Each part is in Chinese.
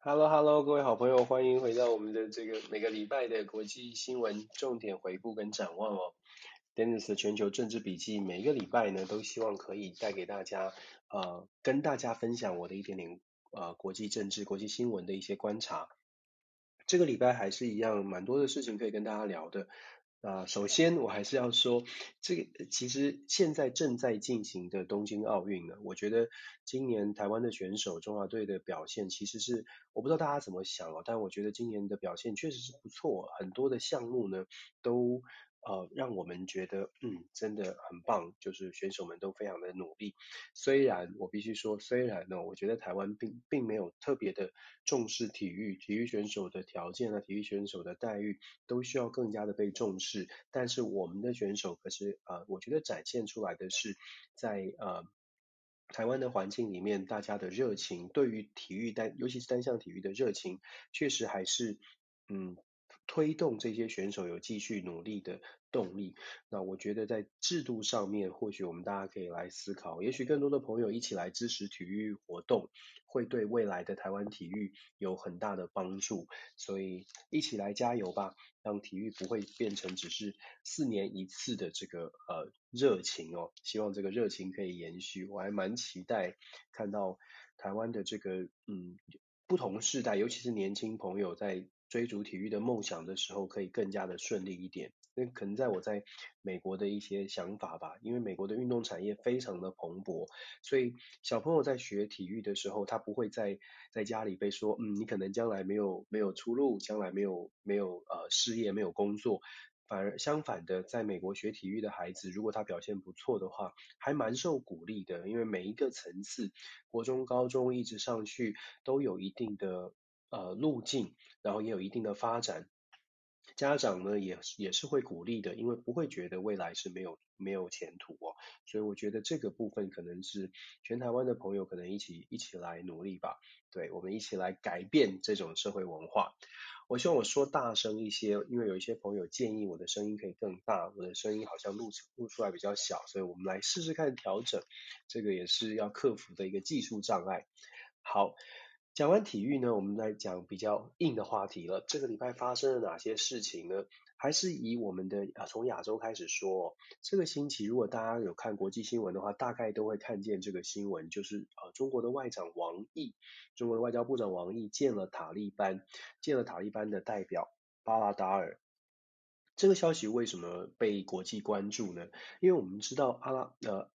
Hello Hello，各位好朋友，欢迎回到我们的这个每个礼拜的国际新闻重点回顾跟展望哦。Dennis 的全球政治笔记，每个礼拜呢，都希望可以带给大家，呃，跟大家分享我的一点点，呃，国际政治、国际新闻的一些观察。这个礼拜还是一样，蛮多的事情可以跟大家聊的。啊、首先我还是要说，这个其实现在正在进行的东京奥运呢，我觉得今年台湾的选手中华队的表现其实是，我不知道大家怎么想哦，但我觉得今年的表现确实是不错，很多的项目呢都。呃，让我们觉得，嗯，真的很棒，就是选手们都非常的努力。虽然我必须说，虽然呢，我觉得台湾并并没有特别的重视体育，体育选手的条件啊，体育选手的待遇都需要更加的被重视。但是我们的选手可是，呃，我觉得展现出来的是在呃台湾的环境里面，大家的热情，对于体育单，尤其是单项体育的热情，确实还是，嗯。推动这些选手有继续努力的动力。那我觉得在制度上面，或许我们大家可以来思考，也许更多的朋友一起来支持体育活动，会对未来的台湾体育有很大的帮助。所以一起来加油吧，让体育不会变成只是四年一次的这个呃热情哦。希望这个热情可以延续。我还蛮期待看到台湾的这个嗯不同世代，尤其是年轻朋友在。追逐体育的梦想的时候，可以更加的顺利一点。那可能在我在美国的一些想法吧，因为美国的运动产业非常的蓬勃，所以小朋友在学体育的时候，他不会在在家里被说，嗯，你可能将来没有没有出路，将来没有没有呃事业，没有工作。反而相反的，在美国学体育的孩子，如果他表现不错的话，还蛮受鼓励的，因为每一个层次，国中、高中一直上去，都有一定的。呃，路径，然后也有一定的发展，家长呢也也是会鼓励的，因为不会觉得未来是没有没有前途哦，所以我觉得这个部分可能是全台湾的朋友可能一起一起来努力吧，对，我们一起来改变这种社会文化。我希望我说大声一些，因为有一些朋友建议我的声音可以更大，我的声音好像录录出来比较小，所以我们来试试看调整，这个也是要克服的一个技术障碍。好。讲完体育呢，我们来讲比较硬的话题了。这个礼拜发生了哪些事情呢？还是以我们的啊，从亚洲开始说。这个星期，如果大家有看国际新闻的话，大概都会看见这个新闻，就是呃，中国的外长王毅，中国的外交部长王毅见了塔利班，见了塔利班的代表巴拉达尔。这个消息为什么被国际关注呢？因为我们知道阿拉呃。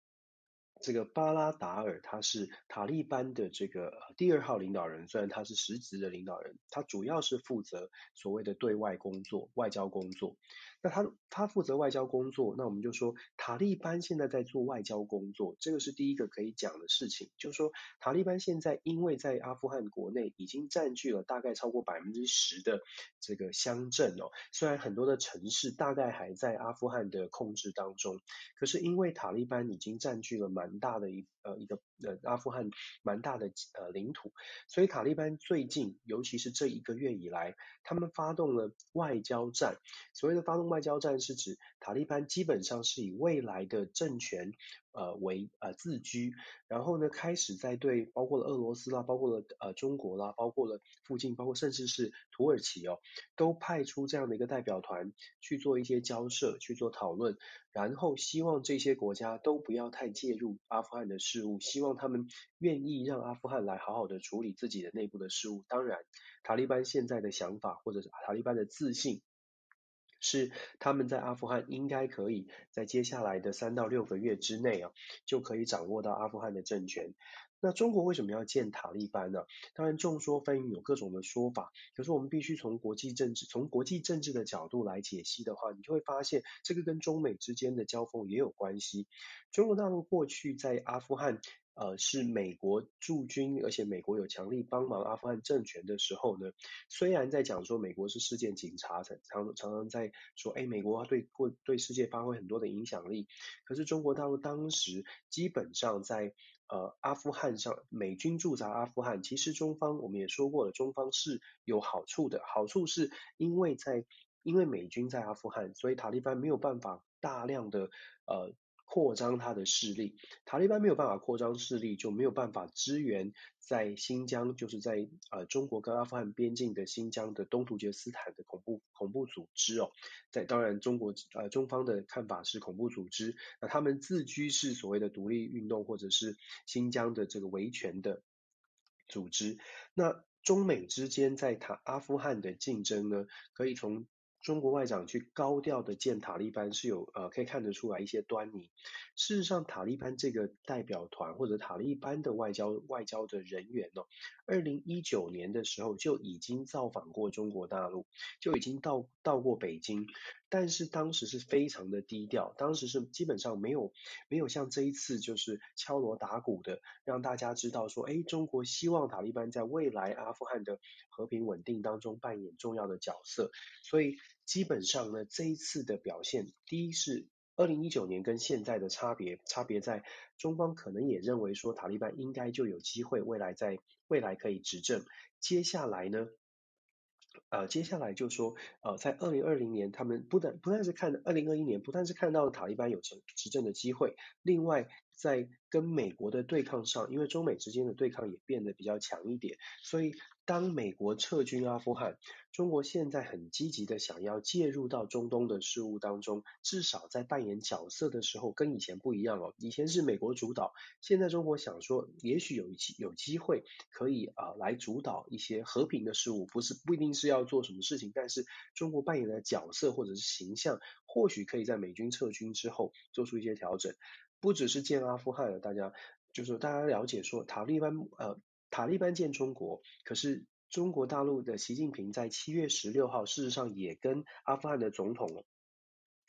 这个巴拉达尔他是塔利班的这个第二号领导人，虽然他是实职的领导人，他主要是负责所谓的对外工作、外交工作。那他他负责外交工作，那我们就说塔利班现在在做外交工作，这个是第一个可以讲的事情。就是说塔利班现在因为在阿富汗国内已经占据了大概超过百分之十的这个乡镇哦，虽然很多的城市大概还在阿富汗的控制当中，可是因为塔利班已经占据了蛮大的一呃一个呃阿富汗蛮大的呃领土，所以塔利班最近尤其是这一个月以来，他们发动了外交战，所谓的发动。外交战是指塔利班基本上是以未来的政权呃为呃自居，然后呢开始在对包括了俄罗斯啦，包括了呃中国啦，包括了附近，包括甚至是土耳其哦，都派出这样的一个代表团去做一些交涉，去做讨论，然后希望这些国家都不要太介入阿富汗的事务，希望他们愿意让阿富汗来好好的处理自己的内部的事务。当然，塔利班现在的想法或者是塔利班的自信。是他们在阿富汗应该可以在接下来的三到六个月之内啊，就可以掌握到阿富汗的政权。那中国为什么要建塔利班呢？当然众说纷纭，有各种的说法。可是我们必须从国际政治，从国际政治的角度来解析的话，你就会发现这个跟中美之间的交锋也有关系。中国大陆过去在阿富汗。呃，是美国驻军，而且美国有强力帮忙阿富汗政权的时候呢，虽然在讲说美国是世界警察，常常常常在说，哎，美国对过对世界发挥很多的影响力，可是中国大陆当时基本上在呃阿富汗上，美军驻扎阿富汗，其实中方我们也说过了，中方是有好处的，好处是因为在因为美军在阿富汗，所以塔利班没有办法大量的呃。扩张他的势力。塔利班没有办法扩张势力，就没有办法支援在新疆，就是在呃中国跟阿富汗边境的新疆的东突厥斯坦的恐怖恐怖组织哦。在当然中国呃中方的看法是恐怖组织，那他们自居是所谓的独立运动或者是新疆的这个维权的组织。那中美之间在塔阿富汗的竞争呢，可以从中国外长去高调的见塔利班是有呃可以看得出来一些端倪。事实上，塔利班这个代表团或者塔利班的外交外交的人员呢，二零一九年的时候就已经造访过中国大陆，就已经到到过北京。但是当时是非常的低调，当时是基本上没有没有像这一次就是敲锣打鼓的让大家知道说，哎，中国希望塔利班在未来阿富汗的和平稳定当中扮演重要的角色。所以基本上呢，这一次的表现，第一是二零一九年跟现在的差别，差别在中方可能也认为说塔利班应该就有机会未来在未来可以执政。接下来呢？呃，接下来就说，呃，在二零二零年，他们不但不但是看二零二一年，不但是看到塔利班有成执政的机会，另外在跟美国的对抗上，因为中美之间的对抗也变得比较强一点，所以。当美国撤军阿富汗，中国现在很积极的想要介入到中东的事务当中，至少在扮演角色的时候跟以前不一样哦。以前是美国主导，现在中国想说，也许有机有机会可以啊、来主导一些和平的事务，不是不一定是要做什么事情，但是中国扮演的角色或者是形象，或许可以在美军撤军之后做出一些调整，不只是见阿富汗了，大家就是大家了解说塔利班呃。塔利班见中国，可是中国大陆的习近平在七月十六号，事实上也跟阿富汗的总统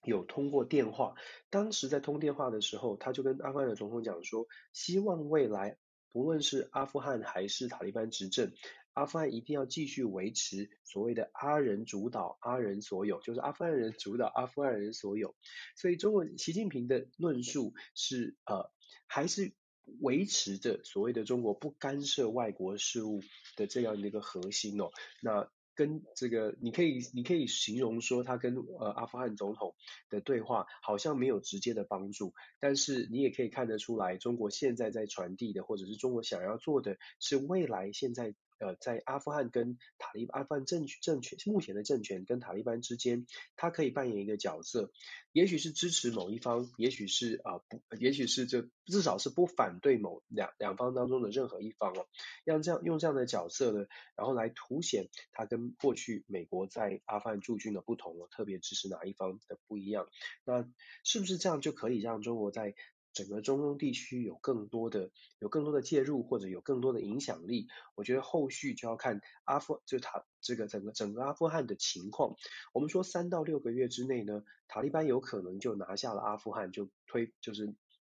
有通过电话。当时在通电话的时候，他就跟阿富汗的总统讲说，希望未来不论是阿富汗还是塔利班执政，阿富汗一定要继续维持所谓的阿人主导、阿人所有，就是阿富汗人主导、阿富汗人所有。所以，中国习近平的论述是呃，还是。维持着所谓的中国不干涉外国事务的这样的一个核心哦，那跟这个你可以你可以形容说他跟呃阿富汗总统的对话好像没有直接的帮助，但是你也可以看得出来，中国现在在传递的或者是中国想要做的是未来现在。呃，在阿富汗跟塔利，阿富汗政政权目前的政权跟塔利班之间，他可以扮演一个角色，也许是支持某一方，也许是啊不，也许是这至少是不反对某两两方当中的任何一方哦，让这样用这样的角色呢，然后来凸显他跟过去美国在阿富汗驻军的不同哦，特别支持哪一方的不一样，那是不是这样就可以让中国在整个中东地区有更多的有更多的介入，或者有更多的影响力，我觉得后续就要看阿富就塔这个整个整个阿富汗的情况。我们说三到六个月之内呢，塔利班有可能就拿下了阿富汗，就推就是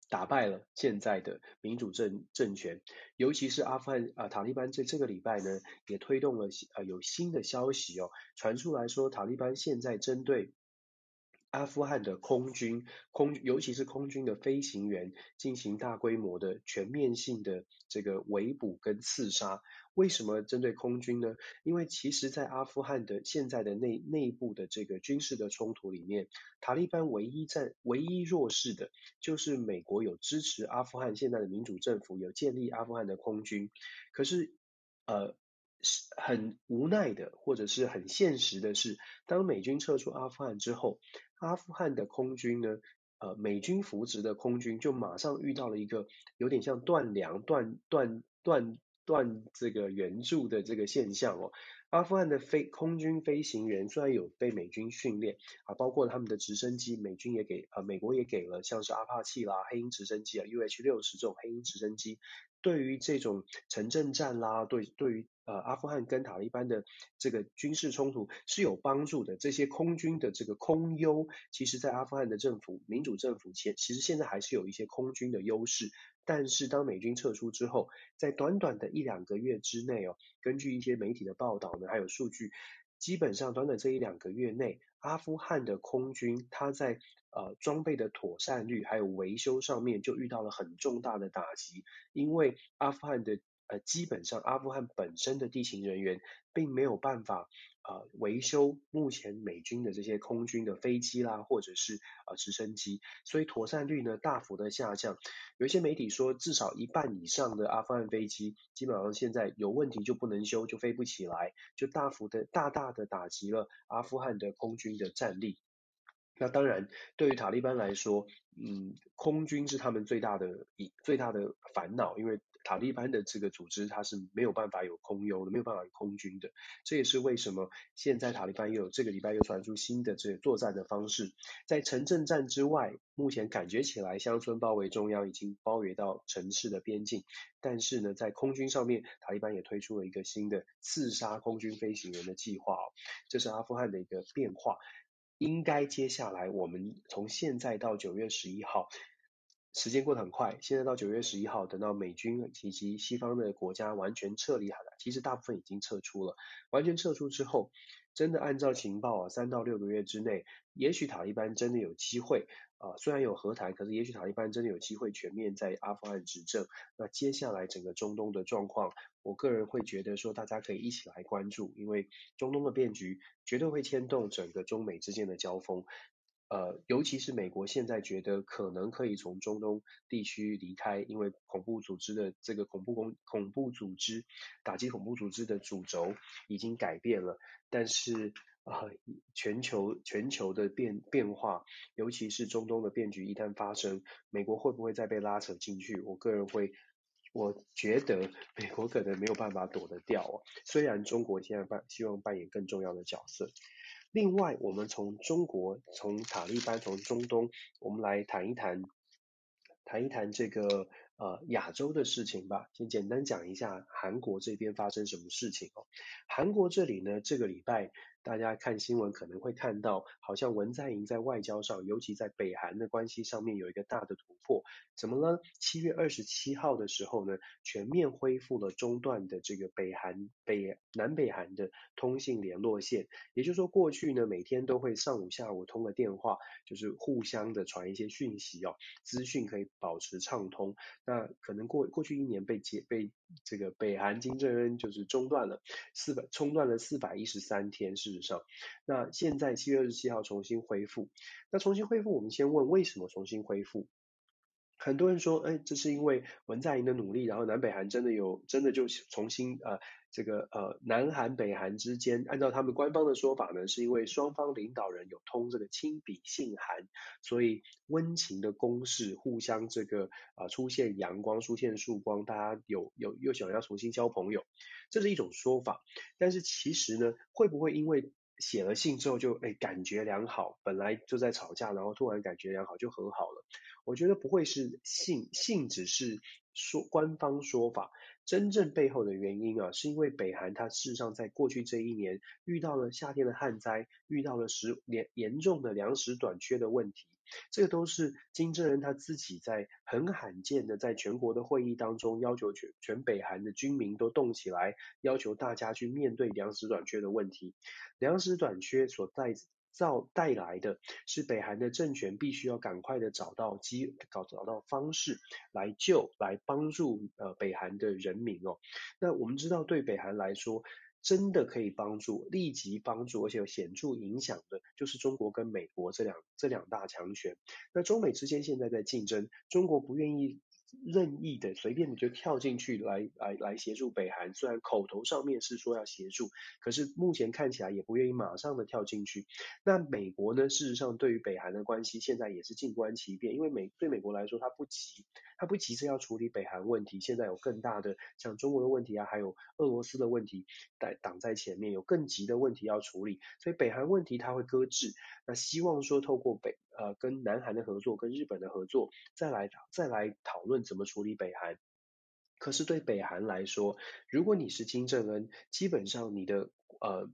打败了现在的民主政政权。尤其是阿富汗啊、塔利班在这个礼拜呢，也推动了呃有新的消息哦传出来说，塔利班现在针对。阿富汗的空军，空尤其是空军的飞行员进行大规模的全面性的这个围捕跟刺杀。为什么针对空军呢？因为其实，在阿富汗的现在的内内部的这个军事的冲突里面，塔利班唯一在唯一弱势的，就是美国有支持阿富汗现在的民主政府，有建立阿富汗的空军。可是，呃。是很无奈的，或者是很现实的是，当美军撤出阿富汗之后，阿富汗的空军呢，呃，美军扶植的空军就马上遇到了一个有点像断粮、断断断断这个援助的这个现象哦。阿富汗的飞空军飞行员虽然有被美军训练啊，包括他们的直升机，美军也给啊，美国也给了像是阿帕契啦、黑鹰直升机啊、UH 六十这种黑鹰直升机，对于这种城镇战啦，对对于。呃，阿富汗跟塔利班的这个军事冲突是有帮助的。这些空军的这个空优，其实在阿富汗的政府、民主政府前，其实现在还是有一些空军的优势。但是当美军撤出之后，在短短的一两个月之内哦，根据一些媒体的报道呢，还有数据，基本上短短这一两个月内，阿富汗的空军它在呃装备的妥善率还有维修上面就遇到了很重大的打击，因为阿富汗的。呃，基本上阿富汗本身的地勤人员并没有办法呃维修目前美军的这些空军的飞机啦，或者是呃直升机，所以妥善率呢大幅的下降。有一些媒体说，至少一半以上的阿富汗飞机基本上现在有问题就不能修，就飞不起来，就大幅的大大的打击了阿富汗的空军的战力。那当然，对于塔利班来说，嗯，空军是他们最大的一最大的烦恼，因为塔利班的这个组织它是没有办法有空优的，没有办法有空军的。这也是为什么现在塔利班又有这个礼拜又传出新的这个作战的方式，在城镇战之外，目前感觉起来乡村包围中央已经包围到城市的边境，但是呢，在空军上面，塔利班也推出了一个新的刺杀空军飞行员的计划哦，这是阿富汗的一个变化。应该接下来我们从现在到九月十一号，时间过得很快。现在到九月十一号，等到美军以及西方的国家完全撤离海了，其实大部分已经撤出了。完全撤出之后，真的按照情报啊，三到六个月之内，也许塔利班真的有机会啊、虽然有和谈，可是也许塔利班真的有机会全面在阿富汗执政。那接下来整个中东的状况，我个人会觉得说，大家可以一起来关注，因为中东的变局绝对会牵动整个中美之间的交锋。呃，尤其是美国现在觉得可能可以从中东地区离开，因为恐怖组织的这个恐怖攻恐怖组织打击恐怖组织的主轴已经改变了，但是啊、全球全球的变变化，尤其是中东的变局一旦发生，美国会不会再被拉扯进去？我个人会，我觉得美国可能没有办法躲得掉哦，虽然中国现在扮希望扮演更重要的角色。另外，我们从中国、从塔利班、从中东，我们来谈一谈，谈一谈这个呃亚洲的事情吧。先简单讲一下韩国这边发生什么事情哦。韩国这里呢，这个礼拜。大家看新闻可能会看到，好像文在寅在外交上，尤其在北韩的关系上面有一个大的突破。怎么呢？七月二十七号的时候呢，全面恢复了中断的这个北韩北南北韩的通信联络线。也就是说，过去呢每天都会上午下午通个电话，就是互相的传一些讯息哦，资讯可以保持畅通。那可能过过去一年被解被这个北韩金正恩就是中断了四百中断了四百一十三天事实。上，那现在七月二十七号重新恢复，那重新恢复，我们先问为什么重新恢复？很多人说，哎，这是因为文在寅的努力，然后南北韩真的有真的就重新呃，这个呃南韩北韩之间，按照他们官方的说法呢，是因为双方领导人有通这个亲笔信函，所以温情的攻势，互相这个啊、出现阳光，出现曙光，大家有有又想要重新交朋友，这是一种说法。但是其实呢，会不会因为写了信之后就哎感觉良好，本来就在吵架，然后突然感觉良好就和好了？我觉得不会是信信只是说官方说法，真正背后的原因啊，是因为北韩它事实上在过去这一年遇到了夏天的旱灾，遇到了食严严重的粮食短缺的问题。这个都是金正恩他自己在很罕见的在全国的会议当中要求全全北韩的军民都动起来，要求大家去面对粮食短缺的问题。粮食短缺所带造带来的是北韩的政权必须要赶快的找到机搞找到方式来救来帮助呃北韩的人民哦。那我们知道对北韩来说。真的可以帮助，立即帮助，而且有显著影响的，就是中国跟美国这两这两大强权。那中美之间现在在竞争，中国不愿意。任意的随便你就跳进去来来来协助北韩，虽然口头上面是说要协助，可是目前看起来也不愿意马上的跳进去。那美国呢？事实上对于北韩的关系现在也是静观其变，因为美对美国来说，它不急，他不急着要处理北韩问题，现在有更大的像中国的问题啊，还有俄罗斯的问题在挡在前面，有更急的问题要处理，所以北韩问题他会搁置。那希望说透过北呃跟南韩的合作，跟日本的合作，再来再来讨论怎么处理北韩。可是对北韩来说，如果你是金正恩，基本上你的呃。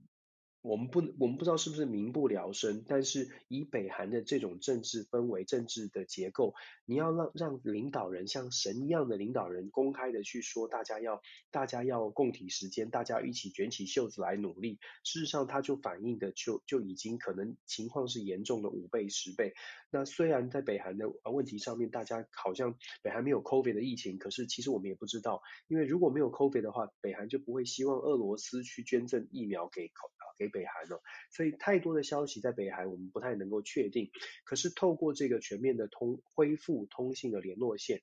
我们不，我们不知道是不是民不聊生，但是以北韩的这种政治氛围、政治的结构，你要让让领导人像神一样的领导人公开的去说，大家要大家要共体时间，大家一起卷起袖子来努力。事实上，它就反映的就就已经可能情况是严重的五倍、十倍。那虽然在北韩的问题上面，大家好像北韩没有 COVID 的疫情，可是其实我们也不知道，因为如果没有 COVID 的话，北韩就不会希望俄罗斯去捐赠疫苗给口给北韩哦，所以太多的消息在北韩我们不太能够确定。可是透过这个全面的通恢复通信的联络线。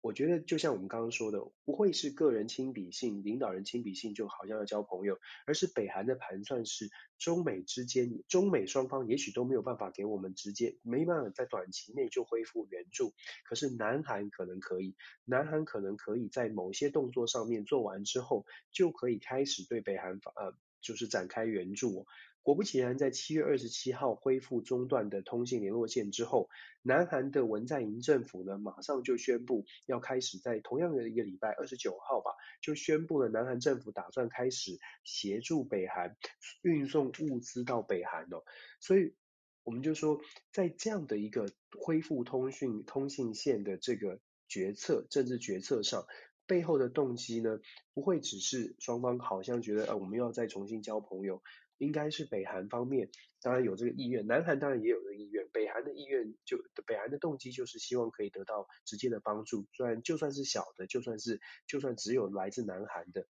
我觉得就像我们刚刚说的，不会是个人亲笔信、领导人亲笔信，就好像要交朋友，而是北韩的盘算是中美之间，中美双方也许都没有办法给我们直接，没办法在短期内就恢复援助，可是南韩可能可以，南韩可能可以在某些动作上面做完之后，就可以开始对北韩呃，就是展开援助。果不其然，在七月二十七号恢复中断的通信联络线之后，南韩的文在寅政府呢，马上就宣布要开始在同样的一个礼拜二十九号吧，就宣布了南韩政府打算开始协助北韩运送物资到北韩哦。所以我们就说，在这样的一个恢复通讯通信线的这个决策政治决策上，背后的动机呢，不会只是双方好像觉得呃，我们要再重新交朋友。应该是北韩方面当然有这个意愿，南韩当然也有这个意愿，北韩的意愿就北韩的动机就是希望可以得到直接的帮助，虽然就算是小的，就算是就算只有来自南韩的，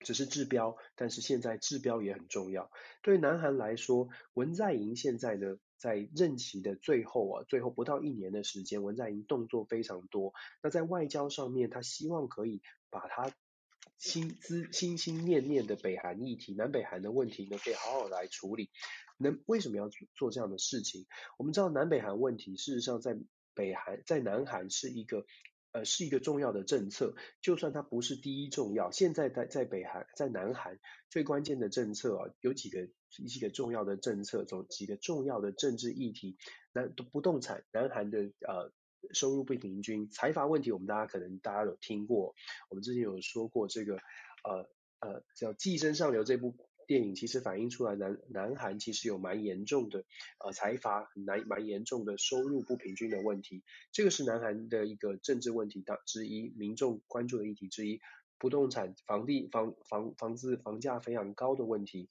只是治标，但是现在治标也很重要。对南韩来说，文在寅现在呢，在任期的最后啊，最后不到一年的时间，文在寅动作非常多，那在外交上面，他希望可以把他。心思心心念念的北韩议题、南北韩的问题呢，可以好好来处理。那为什么要做这样的事情？我们知道南北韩问题，事实上在北韩、在南韩是一个呃是一个重要的政策。就算它不是第一重要，现在在在北韩、在南韩最关键的政策啊，有几个几个重要的政策，总几个重要的政治议题。南不动产，南韩的呃。收入不平均，财阀问题，我们大家可能大家有听过，我们之前有说过这个，呃呃叫《寄生上流》这部电影，其实反映出来南南韩其实有蛮严重的呃财阀蛮蛮严重的收入不平均的问题，这个是南韩的一个政治问题当之一，民众关注的议题之一，不动产房地房房房子房价非常高的问题。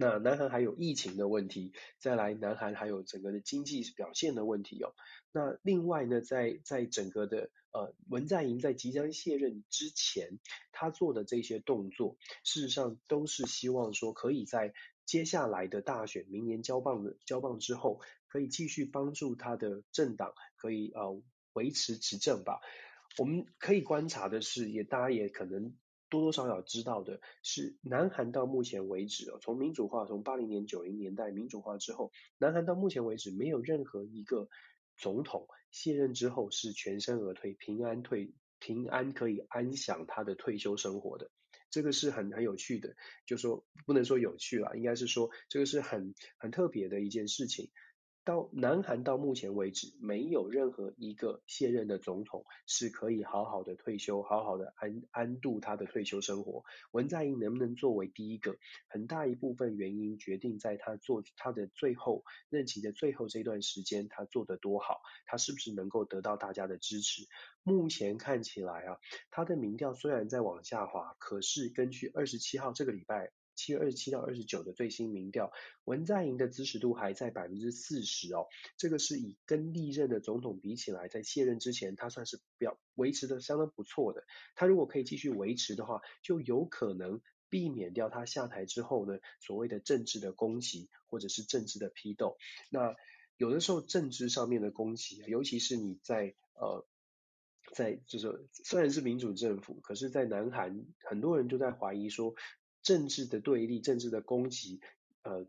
那南韩还有疫情的问题，再来南韩还有整个的经济表现的问题哦。那另外呢，在在整个的呃文在寅在即将卸任之前，他做的这些动作，事实上都是希望说可以在接下来的大选明年交棒的交棒之后，可以继续帮助他的政党可以呃维持执政吧。我们可以观察的是，也大家也可能。多多少少知道的是，南韩到目前为止哦，从民主化，从八零年、九零年代民主化之后，南韩到目前为止没有任何一个总统卸任之后是全身而退、平安退、平安可以安享他的退休生活的。这个是很很有趣的，就说不能说有趣啦，应该是说这个是很很特别的一件事情。到南韩到目前为止，没有任何一个卸任的总统是可以好好的退休，好好的安安度他的退休生活。文在寅能不能作为第一个？很大一部分原因决定在他做他的最后任期的最后这段时间，他做得多好，他是不是能够得到大家的支持？目前看起来啊，他的民调虽然在往下滑，可是根据二十七号这个礼拜。七月二十七到二十九的最新民调，文在寅的支持度还在百分之四十哦，这个是以跟历任的总统比起来，在卸任之前，他算是表维持的相当不错的。他如果可以继续维持的话，就有可能避免掉他下台之后呢，所谓的政治的攻击或者是政治的批斗。那有的时候政治上面的攻击，尤其是你在呃，在就是虽然是民主政府，可是在南韩很多人就在怀疑说。政治的对立，政治的攻击，呃。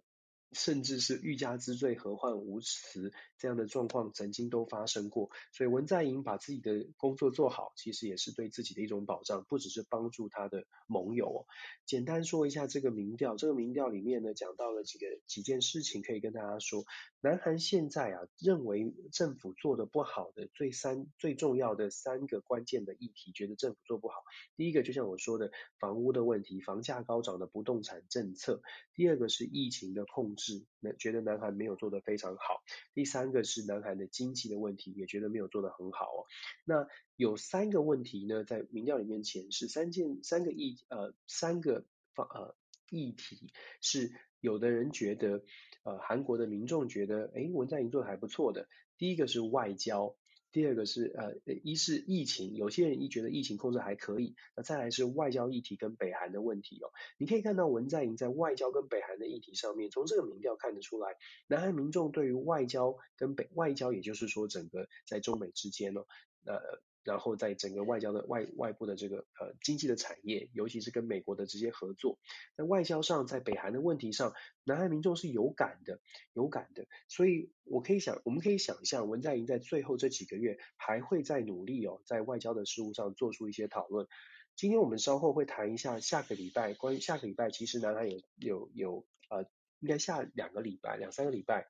甚至是欲加之罪，何患无辞这样的状况曾经都发生过，所以文在寅把自己的工作做好，其实也是对自己的一种保障，不只是帮助他的盟友哦。简单说一下这个民调，这个民调里面呢，讲到了几个几件事情，可以跟大家说，南韩现在啊认为政府做得不好的最三最重要的三个关键的议题，觉得政府做不好。第一个就像我说的，房屋的问题，房价高涨的不动产政策；第二个是疫情的控是，那觉得南韩没有做得非常好。第三个是南韩的经济的问题，也觉得没有做得很好哦。那有三个问题呢，在民调里面显示，三件三个议呃三个方呃议题是有的人觉得呃韩国的民众觉得，哎文在寅做的还不错的。第一个是外交，第二个是呃，一是疫情，有些人一觉得疫情控制还可以，那再来是外交议题跟北韩的问题哦。你可以看到文在寅在外交跟北韩的议题上面，从这个民调看得出来，南韩民众对于外交跟北外交，也就是说整个在中美之间哦，呃。然后在整个外交的外外部的这个呃经济的产业，尤其是跟美国的直接合作，在外交上，在北韩的问题上，南韩民众是有感的，有感的。所以我可以想，我们可以想象，文在寅在最后这几个月还会再努力哦，在外交的事务上做出一些讨论。今天我们稍后会谈一下下个礼拜，关于下个礼拜，其实南韩有有有呃，应该下两个礼拜，两三个礼拜，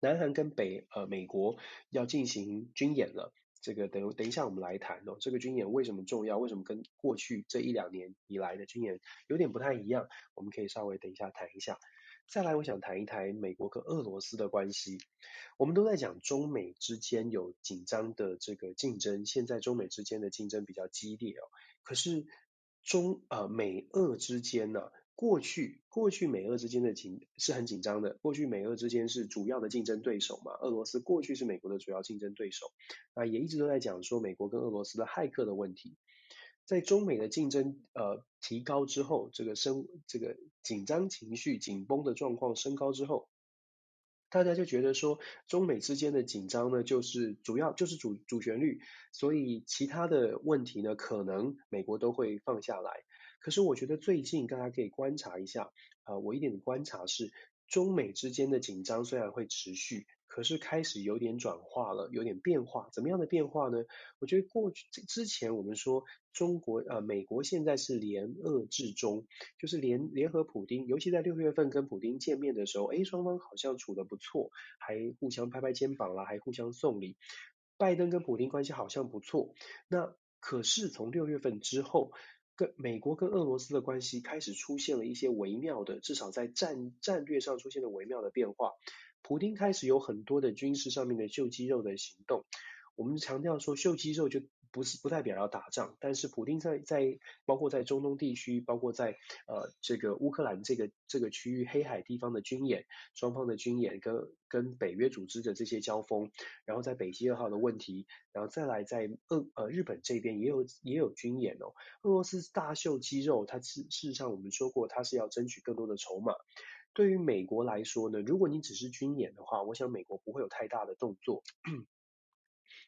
南韩跟北呃美国要进行军演了。这个等等一下，我们来谈哦。这个军演为什么重要？为什么跟过去这一两年以来的军演有点不太一样？我们可以稍微等一下谈一下。再来，我想谈一谈美国跟俄罗斯的关系。我们都在讲中美之间有紧张的这个竞争，现在中美之间的竞争比较激烈哦。可是中呃美俄之间呢、过去，过去美俄之间的紧是很紧张的。过去美俄之间是主要的竞争对手嘛，俄罗斯过去是美国的主要竞争对手，啊，也一直都在讲说美国跟俄罗斯的骇客的问题。在中美的竞争呃提高之后，这个升这个紧张情绪紧绷的状况升高之后，大家就觉得说中美之间的紧张呢，就是主要就是主主旋律，所以其他的问题呢，可能美国都会放下来。可是我觉得最近大家可以观察一下，啊、呃，我一点的观察是，中美之间的紧张虽然会持续，可是开始有点转化了，有点变化。怎么样的变化呢？我觉得过去之前我们说中国呃美国现在是联俄制中，就是联联合普丁，尤其在六月份跟普丁见面的时候，诶，双方好像处得不错，还互相拍拍肩膀啦，还互相送礼。拜登跟普丁关系好像不错，那可是从六月份之后。美国跟俄罗斯的关系开始出现了一些微妙的，至少在战战略上出现了微妙的变化。普丁开始有很多的军事上面的秀肌肉的行动。我们强调说秀肌肉就。不是不代表要打仗，但是普丁在在包括在中东地区，包括在呃这个乌克兰这个这个区域黑海地方的军演，双方的军演跟跟北约组织的这些交锋，然后在北溪二号的问题，然后再来在俄呃日本这边也有也有军演哦。俄罗斯大秀肌肉，它事事实上我们说过，它是要争取更多的筹码。对于美国来说呢，如果你只是军演的话，我想美国不会有太大的动作。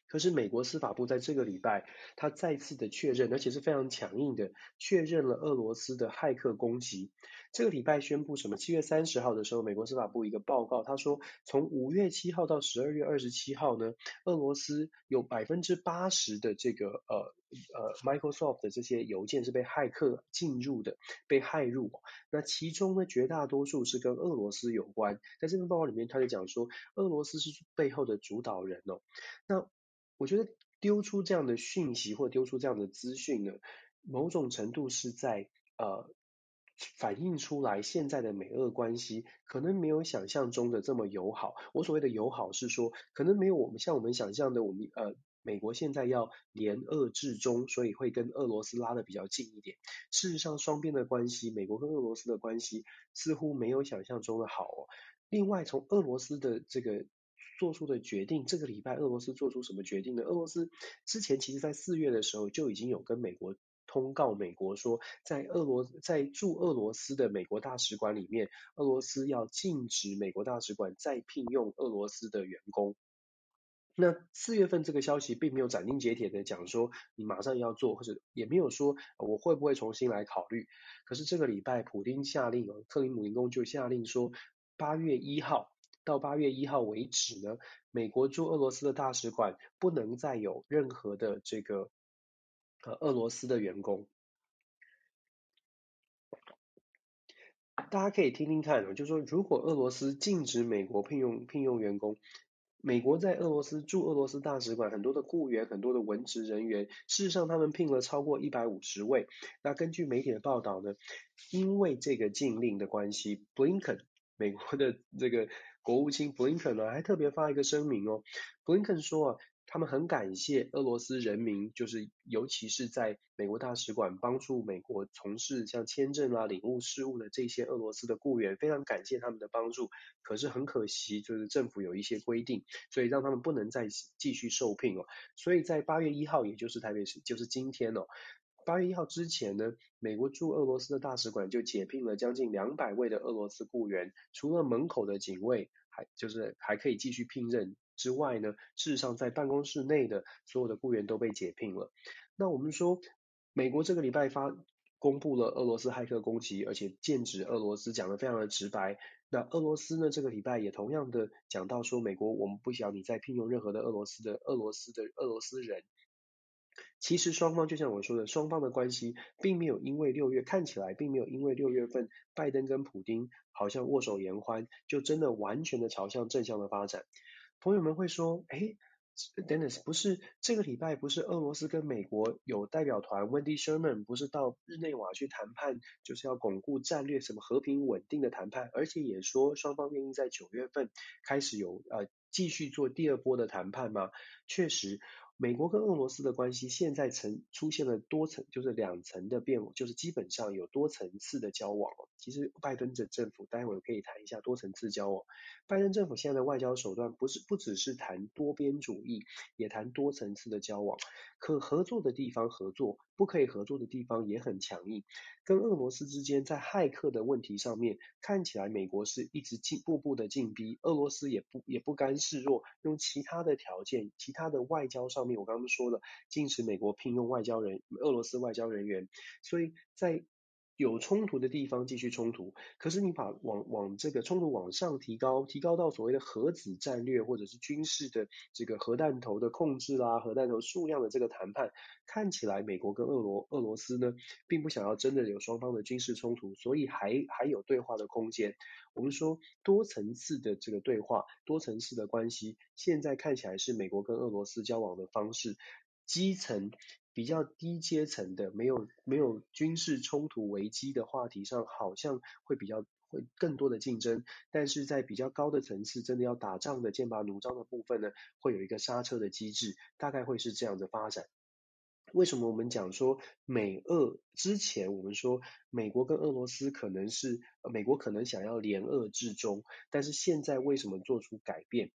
可是美国司法部在这个礼拜，他再次的确认，而且是非常强硬的确认了俄罗斯的骇客攻击。这个礼拜宣布什么？七月三十号的时候，美国司法部一个报告，他说从五月七号到十二月二十七号呢，俄罗斯有百分之八十的这个呃呃 Microsoft 的这些邮件是被骇客进入的，被骇入。那其中呢，绝大多数是跟俄罗斯有关。在这份报告里面，他就讲说，俄罗斯是背后的主导人哦。那我觉得丢出这样的讯息或丢出这样的资讯呢，某种程度是在呃反映出来现在的美俄关系可能没有想象中的这么友好。我所谓的友好是说，可能没有我们像我们想象的，我们呃美国现在要联俄制中，所以会跟俄罗斯拉得比较近一点。事实上，双边的关系，美国跟俄罗斯的关系似乎没有想象中的好哦。另外，从俄罗斯的这个。做出的决定，这个礼拜俄罗斯做出什么决定呢？俄罗斯之前其实在四月的时候就已经有跟美国通告，美国说在俄罗在驻俄罗斯的美国大使馆里面，俄罗斯要禁止美国大使馆再聘用俄罗斯的员工。那四月份这个消息并没有斩钉截铁的讲说你马上要做，或者也没有说我会不会重新来考虑。可是这个礼拜，普丁下令，克里姆林宫就下令说八月一号。到八月一号为止呢，美国驻俄罗斯的大使馆不能再有任何的这个呃俄罗斯的员工。大家可以听听看，就是说如果俄罗斯禁止美国聘用聘用员工，美国在俄罗斯驻俄罗斯大使馆很多的雇员、很多的文职人员，事实上他们聘了超过一百五十位。那根据媒体的报道呢，因为这个禁令的关系，布林肯。美国的这个国务卿布林肯呢，还特别发一个声明哦，布林肯说啊。他们很感谢俄罗斯人民，就是尤其是在美国大使馆帮助美国从事像签证啊、领务事务的这些俄罗斯的雇员，非常感谢他们的帮助。可是很可惜，就是政府有一些规定，所以让他们不能再继续受聘哦。所以在八月一号，也就是台北市，就是今天哦，八月一号之前呢，美国驻俄罗斯的大使馆就解聘了将近两百位的俄罗斯雇员，除了门口的警卫，还就是还可以继续聘任。之外呢，事实上在办公室内的所有的雇员都被解聘了。那我们说，美国这个礼拜发公布了俄罗斯骇客攻击，而且剑指俄罗斯，讲得非常的直白。那俄罗斯呢，这个礼拜也同样的讲到说，美国我们不想你再聘用任何的俄罗斯的俄罗斯的俄罗斯人。其实双方就像我说的，双方的关系并没有因为六月看起来并没有因为六月份拜登跟普丁好像握手言欢，就真的完全的朝向正向的发展。朋友们会说，诶，Dennis 不是这个礼拜不是俄罗斯跟美国有代表团 Wendy Sherman 不是到日内瓦去谈判，就是要巩固战略什么和平稳定的谈判，而且也说双方愿意在九月份开始有呃继续做第二波的谈判吗？确实。美国跟俄罗斯的关系现在曾出现了多层，就是两层的变，就是基本上有多层次的交往。其实拜登的政府，待会可以谈一下多层次交往。拜登政府现在的外交手段不是不只是谈多边主义，也谈多层次的交往。可合作的地方合作，不可以合作的地方也很强硬。跟俄罗斯之间在骇客的问题上面，看起来美国是一直进步步的进逼，俄罗斯也不也不甘示弱，用其他的条件、其他的外交上我刚刚说了，禁止美国聘用外交人、俄罗斯外交人员，所以在。有冲突的地方继续冲突，可是你把往往这个冲突往上提高，提高到所谓的核子战略或者是军事的这个核弹头的控制啦、核弹头数量的这个谈判，看起来美国跟俄罗俄罗斯呢，并不想要真的有双方的军事冲突，所以还还有对话的空间。我们说多层次的这个对话，多层次的关系，现在看起来是美国跟俄罗斯交往的方式，基层。比较低阶层的，没有没有军事冲突危机的话题上，好像会比较会更多的竞争，但是在比较高的层次，真的要打仗的剑拔弩张的部分呢，会有一个刹车的机制，大概会是这样的发展。为什么我们讲说美俄之前，我们说美国跟俄罗斯可能是美国可能想要联俄制中，但是现在为什么做出改变？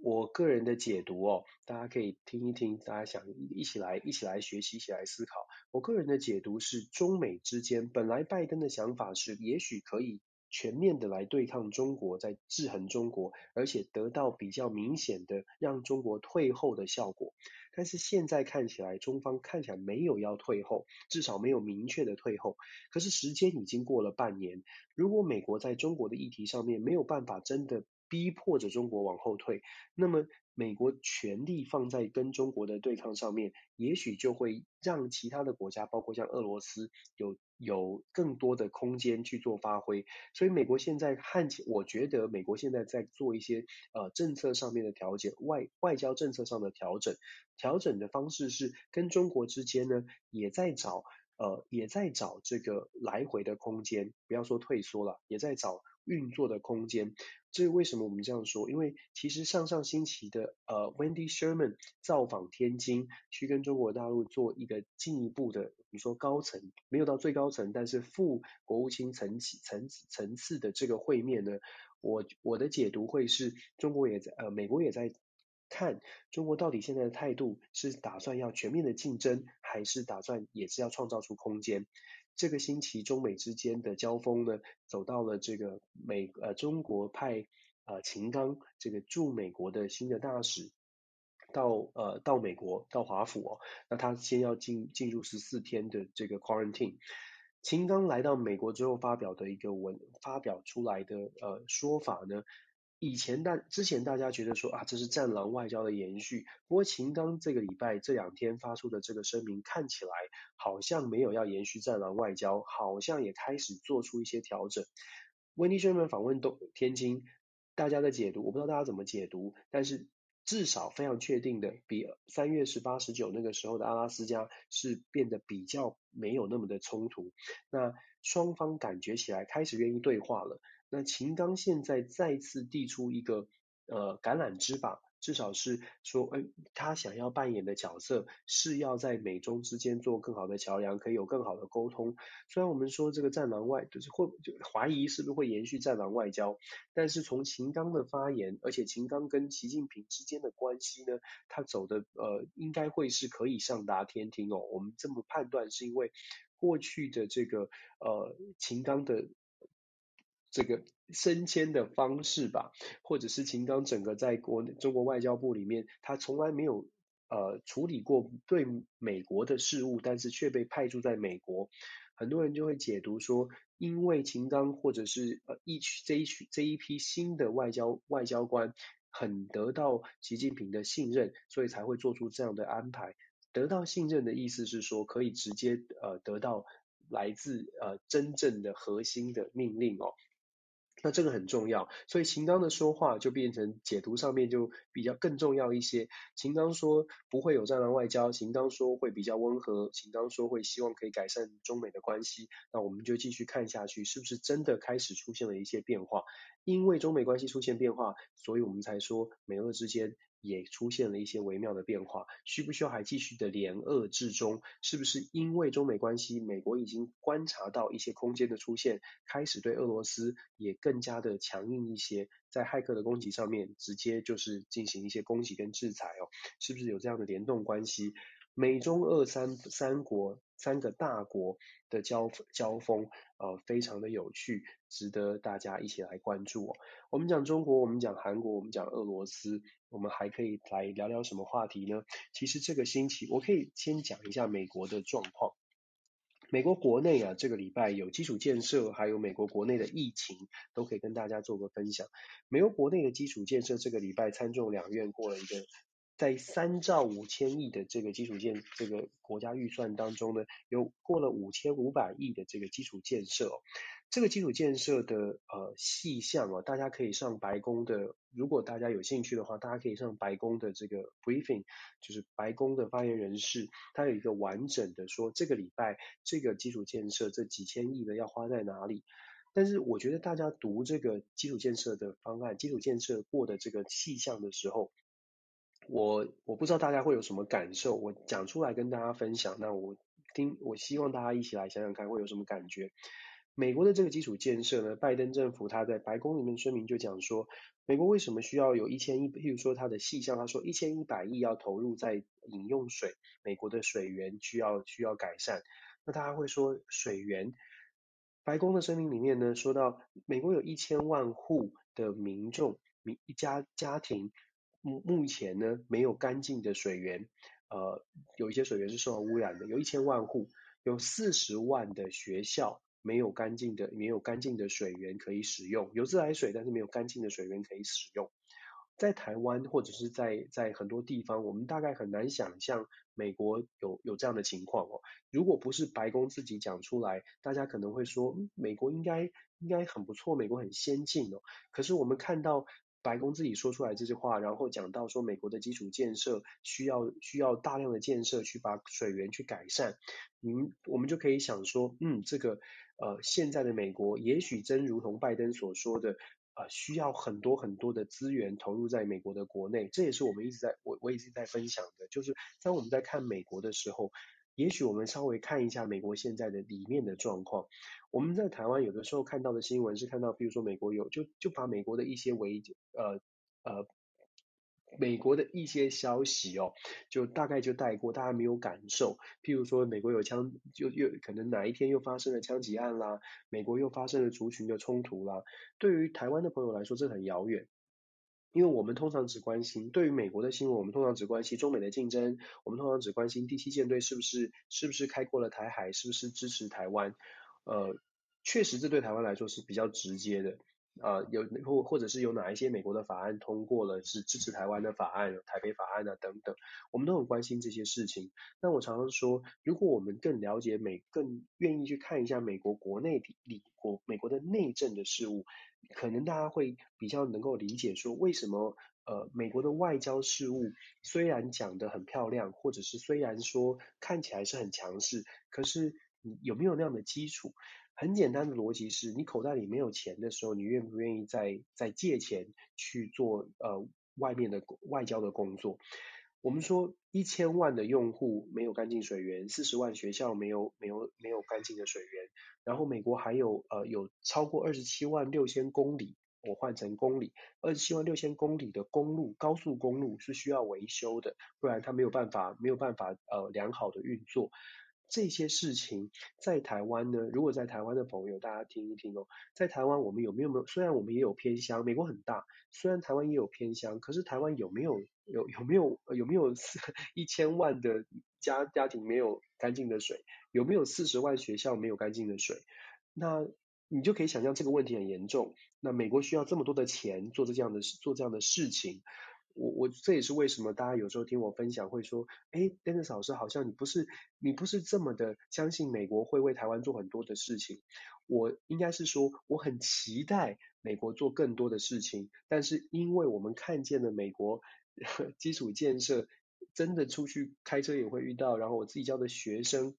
我个人的解读哦，大家可以听一听，大家想一起来一起来学习，一起来思考。我个人的解读是，中美之间本来拜登的想法是，也许可以全面的来对抗中国，在制衡中国，而且得到比较明显的让中国退后的效果。但是现在看起来，中方看起来没有要退后，至少没有明确的退后。可是时间已经过了半年，如果美国在中国的议题上面没有办法真的。逼迫着中国往后退，那么美国全力放在跟中国的对抗上面，也许就会让其他的国家，包括像俄罗斯，有有更多的空间去做发挥。所以美国现在看起，我觉得美国现在在做一些呃政策上面的调节，外外交政策上的调整，调整的方式是跟中国之间呢，也在找呃也在找这个来回的空间，不要说退缩了，也在找。运作的空间，这是为什么我们这样说？因为其实上上星期的呃，Wendy Sherman 造访天津，去跟中国大陆做一个进一步的，你说高层没有到最高层，但是副国务卿层级层层次的这个会面呢，我我的解读会是中国也在呃，美国也在看中国到底现在的态度是打算要全面的竞争，还是打算也是要创造出空间。这个星期中美之间的交锋呢，走到了这个美呃中国派呃秦刚这个驻美国的新的大使到呃到美国到华府哦，那他先要进进入十四天的这个 quarantine。秦刚来到美国之后发表的一个文发表出来的呃说法呢。以前大之前大家觉得说啊，这是战狼外交的延续。不过秦刚这个礼拜这两天发出的这个声明，看起来好像没有要延续战狼外交，好像也开始做出一些调整。温迪宣文访问东天津，大家的解读我不知道大家怎么解读，但是至少非常确定的，比三月十八、十九那个时候的阿拉斯加是变得比较没有那么的冲突。那双方感觉起来开始愿意对话了。那秦刚现在再次递出一个呃橄榄枝吧。至少是说，哎，他想要扮演的角色是要在美中之间做更好的桥梁，可以有更好的沟通。虽然我们说这个战狼外就是会怀疑是不是会延续战狼外交，但是从秦刚的发言，而且秦刚跟习近平之间的关系呢，他走的呃应该会是可以上达天庭哦。我们这么判断是因为过去的这个呃秦刚的。这个升迁的方式吧，或者是秦刚整个在国中国外交部里面，他从来没有呃处理过对美国的事务，但是却被派驻在美国，很多人就会解读说，因为秦刚或者是呃一区这一区这一批新的外交外交官很得到习近平的信任，所以才会做出这样的安排。得到信任的意思是说，可以直接呃得到来自呃真正的核心的命令哦。那这个很重要，所以秦刚的说话就变成解读上面就比较更重要一些。秦刚说不会有战狼外交，秦刚说会比较温和，秦刚说会希望可以改善中美的关系。那我们就继续看下去，是不是真的开始出现了一些变化？因为中美关系出现变化，所以我们才说美俄之间。也出现了一些微妙的变化，需不需要还继续的联俄制中？是不是因为中美关系，美国已经观察到一些空间的出现，开始对俄罗斯也更加的强硬一些，在骇客的攻击上面直接就是进行一些攻击跟制裁哦？是不是有这样的联动关系？美中俄三三国三个大国的交交锋，呃，非常的有趣，值得大家一起来关注哦。我们讲中国，我们讲韩国，我们讲俄罗斯，我们还可以来聊聊什么话题呢？其实这个星期，我可以先讲一下美国的状况。美国国内啊，这个礼拜有基础建设，还有美国国内的疫情，都可以跟大家做个分享。美国国内的基础建设，这个礼拜参众两院过了一个。在三兆五千亿的这个基础建这个国家预算当中呢，有过了五千五百亿的这个基础建设哦。这个基础建设的呃细项哦，大家可以上白宫的，如果大家有兴趣的话，大家可以上白宫的这个 briefing，就是白宫的发言人士，他有一个完整的说这个礼拜这个基础建设这几千亿的要花在哪里。但是我觉得大家读这个基础建设的方案，基础建设过的这个细项的时候。我我不知道大家会有什么感受，我讲出来跟大家分享。那我听，我希望大家一起来想想看会有什么感觉。美国的这个基础建设呢，拜登政府他在白宫里面声明就讲说，美国为什么需要有一千亿，譬如说他的细项，他说一千一百亿要投入在饮用水，美国的水源需要需要改善。那大家会说水源，白宫的声明里面呢说到，美国有一千万户的民众，民一家家庭。目目前呢，没有干净的水源，呃，有一些水源是受到污染的，有一千万户，有四十万的学校没有干净的，没有干净的水源可以使用，有自来水，但是没有干净的水源可以使用。在台湾或者是在在很多地方，我们大概很难想象美国有有这样的情况哦。如果不是白宫自己讲出来，大家可能会说，美国应该应该很不错，美国很先进哦。可是我们看到。白宫自己说出来这句话，然后讲到说美国的基础建设需要需要大量的建设去把水源去改善，您，我们就可以想说，嗯，这个呃现在的美国也许真如同拜登所说的，呃需要很多很多的资源投入在美国的国内，这也是我们一直在我我一直在分享的，就是当我们在看美国的时候。也许我们稍微看一下美国现在的里面的状况。我们在台湾有的时候看到的新闻是看到，比如说美国有就就把美国的一些微呃呃美国的一些消息哦，就大概就带过，大家没有感受。譬如说美国有枪，就又可能哪一天又发生了枪击案啦，美国又发生了族群的冲突啦。对于台湾的朋友来说，这很遥远。因为我们通常只关心对于美国的新闻，我们通常只关心中美的竞争，我们通常只关心第七舰队是不是是不是开过了台海，是不是支持台湾。呃，确实这对台湾来说是比较直接的。啊、有或或者是有哪一些美国的法案通过了，是支持台湾的法案，台北法案啊等等，我们都很关心这些事情。那我常常说，如果我们更了解美，更愿意去看一下美国国内里国美国的内政的事务，可能大家会比较能够理解说，为什么呃美国的外交事务虽然讲得很漂亮，或者是虽然说看起来是很强势，可是你有没有那样的基础？很简单的逻辑是，你口袋里没有钱的时候，你愿不愿意再再借钱去做呃外面的外交的工作？我们说一千万的用户没有干净水源，四十万学校没有没有没有干净的水源，然后美国还有呃有超过二十七万六千公里，我换成公里，二十七万六千公里的公路，高速公路是需要维修的，不然它没有办法没有办法呃良好的运作。这些事情在台湾呢，如果在台湾的朋友大家听一听哦，在台湾我们有没有没有？虽然我们也有偏乡，美国很大，虽然台湾也有偏乡，可是台湾有没有？有有没有有没有四一千万的家家庭没有干净的水？有没有四十万学校没有干净的水？那你就可以想象这个问题很严重。那美国需要这么多的钱做这样的做这样的事情。我我这也是为什么大家有时候听我分享会说，哎，Dennis 老师好像你不是你不是这么的相信美国会为台湾做很多的事情。我应该是说我很期待美国做更多的事情，但是因为我们看见了美国。基础建设真的出去开车也会遇到，然后我自己教的学生，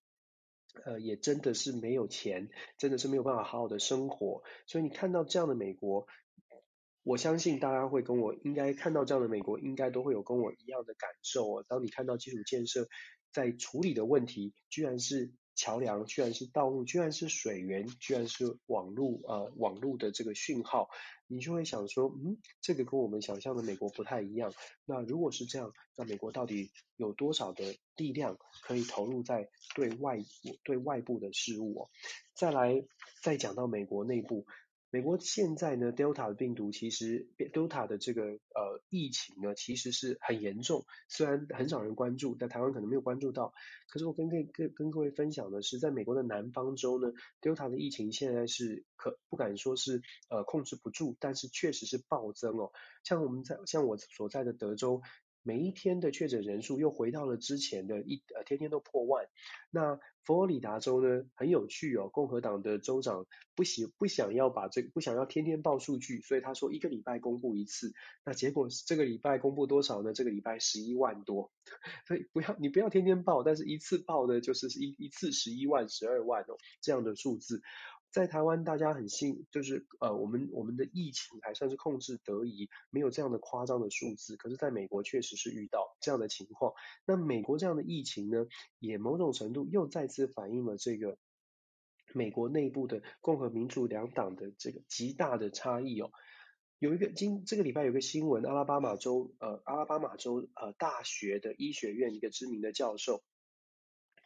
呃，也真的是没有钱，真的是没有办法好好的生活。所以你看到这样的美国，我相信大家会跟我应该看到这样的美国，应该都会有跟我一样的感受哦。当你看到基础建设在处理的问题，居然是。桥梁居然是道路，居然是水源，居然是网络，呃，网络的这个讯号，你就会想说，嗯，这个跟我们想象的美国不太一样。那如果是这样，那美国到底有多少的力量可以投入在对外对外部的事物？再来，再讲到美国内部。美国现在呢，Delta 的病毒其实 Delta 的这个呃疫情呢，其实是很严重。虽然很少人关注，但台湾可能没有关注到。可是我跟各跟跟各位分享的是，在美国的南方州呢，Delta 的疫情现在是可不敢说是呃控制不住，但是确实是暴增哦。像我们在像我所在的德州。每一天的确诊人数又回到了之前的一呃，天天都破万。那佛罗里达州呢，很有趣哦，共和党的州长不喜不想要把这个不想要天天报数据，所以他说一个礼拜公布一次。那结果这个礼拜公布多少呢？这个礼拜十一万多。所以不要你不要天天报，但是一次报的就是一一次十一万、十二万哦，这样的数字。在台湾，大家很幸，就是呃，我们我们的疫情还算是控制得宜，没有这样的夸张的数字。可是，在美国确实是遇到这样的情况。那美国这样的疫情呢，也某种程度又再次反映了这个美国内部的共和民主两党的这个极大的差异哦。有一个今这个礼拜有个新闻，阿拉巴马州呃阿拉巴马州呃大学的医学院一个知名的教授，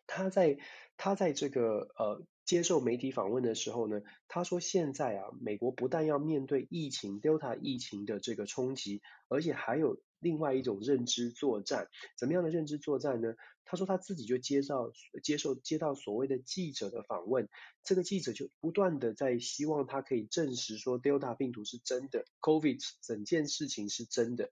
他在他在这个呃。接受媒体访问的时候呢，他说现在啊，美国不但要面对疫情 Delta 疫情的这个冲击，而且还有另外一种认知作战。怎么样的认知作战呢？他说他自己就接到接受接到所谓的记者的访问，这个记者就不断的在希望他可以证实说 Delta 病毒是真的，COVID 整件事情是真的。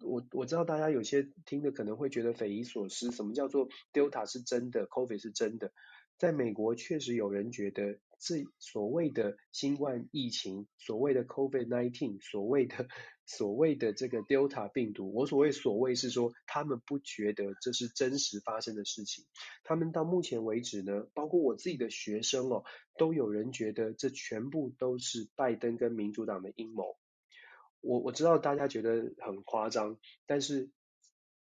我我知道大家有些听的可能会觉得匪夷所思，什么叫做 Delta 是真的，COVID 是真的？在美国，确实有人觉得这所谓的新冠疫情，所谓的 COVID-19，所谓的所谓的这个 Delta 病毒，我所谓所谓是说，他们不觉得这是真实发生的事情。他们到目前为止呢，包括我自己的学生哦，都有人觉得这全部都是拜登跟民主党的阴谋。我我知道大家觉得很夸张，但是。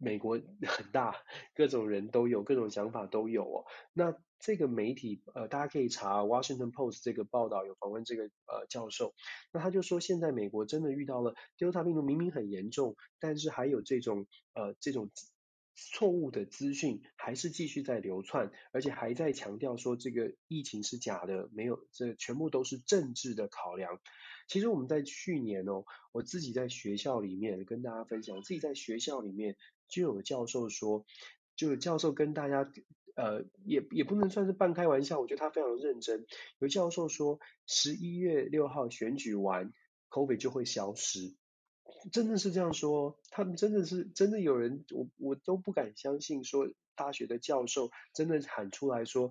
美国很大，各种人都有，各种想法都有哦。那这个媒体，呃，大家可以查《Washington Post》这个报道，有访问这个呃教授。那他就说，现在美国真的遇到了 Delta 病毒，明明很严重，但是还有这种呃这种错误的资讯，还是继续在流窜，而且还在强调说这个疫情是假的，没有，这全部都是政治的考量。其实我们在去年哦，我自己在学校里面跟大家分享，自己在学校里面。就有教授说，就有教授跟大家，呃，也也不能算是半开玩笑，我觉得他非常认真。有教授说，十一月六号选举完，COVID 就会消失，真的是这样说。他们真的是，真的有人，我我都不敢相信，说大学的教授真的喊出来说，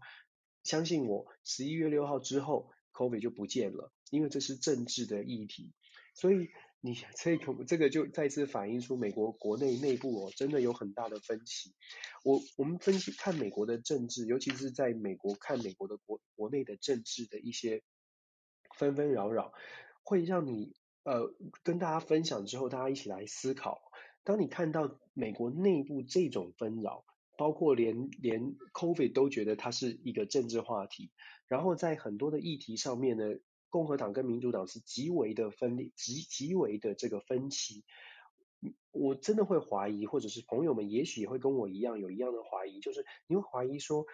相信我，十一月六号之后，COVID 就不见了，因为这是政治的议题，所以。你这个这个就再次反映出美国国内内部哦，真的有很大的分歧。我我们分析看美国的政治，尤其是在美国看美国的国国内的政治的一些纷纷扰扰，会让你呃跟大家分享之后，大家一起来思考。当你看到美国内部这种纷扰，包括连连 COVID 都觉得它是一个政治话题，然后在很多的议题上面呢。共和党跟民主党是极为的分裂，极极为的这个分歧。我真的会怀疑，或者是朋友们也许也会跟我一样有一样的怀疑，就是你会怀疑说，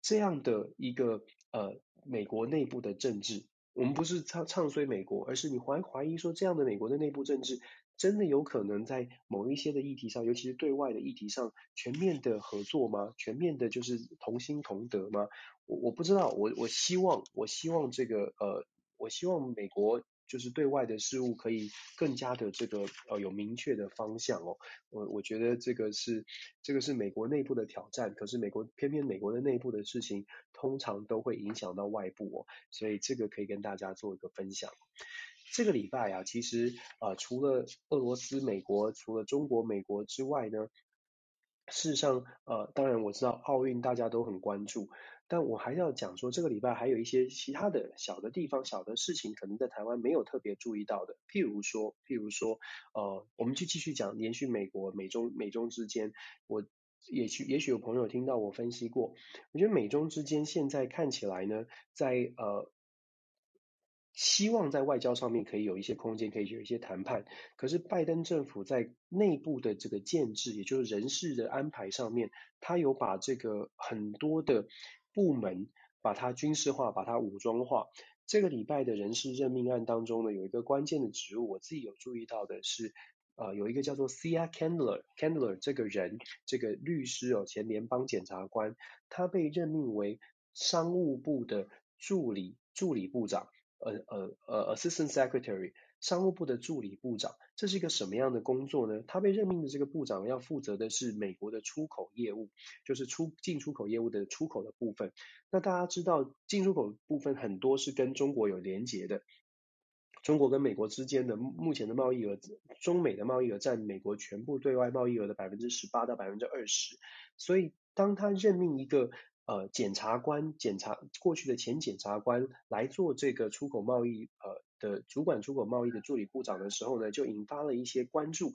这样的一个呃美国内部的政治，我们不是唱唱衰美国，而是你怀怀疑说，这样的美国的内部政治真的有可能在某一些的议题上，尤其是对外的议题上，全面的合作吗？全面的就是同心同德吗？我我不知道，我我希望我希望这个呃。我希望美国就是对外的事务可以更加的这个呃有明确的方向哦，我我觉得这个是这个是美国内部的挑战，可是美国偏偏美国的内部的事情通常都会影响到外部哦，所以这个可以跟大家做一个分享。这个礼拜啊，其实啊、呃、除了俄罗斯、美国，除了中国、美国之外呢，事实上呃当然我知道奥运大家都很关注。但我还要讲说，这个礼拜还有一些其他的小的地方、小的事情，可能在台湾没有特别注意到的。譬如说，譬如说，呃，我们就继续讲，连续美国、美中、美中之间，我也许也许有朋友听到我分析过，我觉得美中之间现在看起来呢，在呃，希望在外交上面可以有一些空间，可以有一些谈判。可是拜登政府在内部的这个建制，也就是人事的安排上面，他有把这个很多的。部门把它军事化，把它武装化。这个礼拜的人事任命案当中呢，有一个关键的职务，我自己有注意到的是，呃，有一个叫做 C. R. Candler，Candler 这个人，这个律师哦，前联邦检察官，他被任命为商务部的助理助理部长，呃呃呃，Assistant Secretary。商务部的助理部长，这是一个什么样的工作呢？他被任命的这个部长要负责的是美国的出口业务，就是出进出口业务的出口的部分。那大家知道，进出口部分很多是跟中国有连结的。中国跟美国之间的目前的贸易额，中美的贸易额占美国全部对外贸易额的百分之十八到百分之二十。所以，当他任命一个呃检察官，检察过去的前检察官来做这个出口贸易，呃。的主管出口贸易的助理部长的时候呢，就引发了一些关注。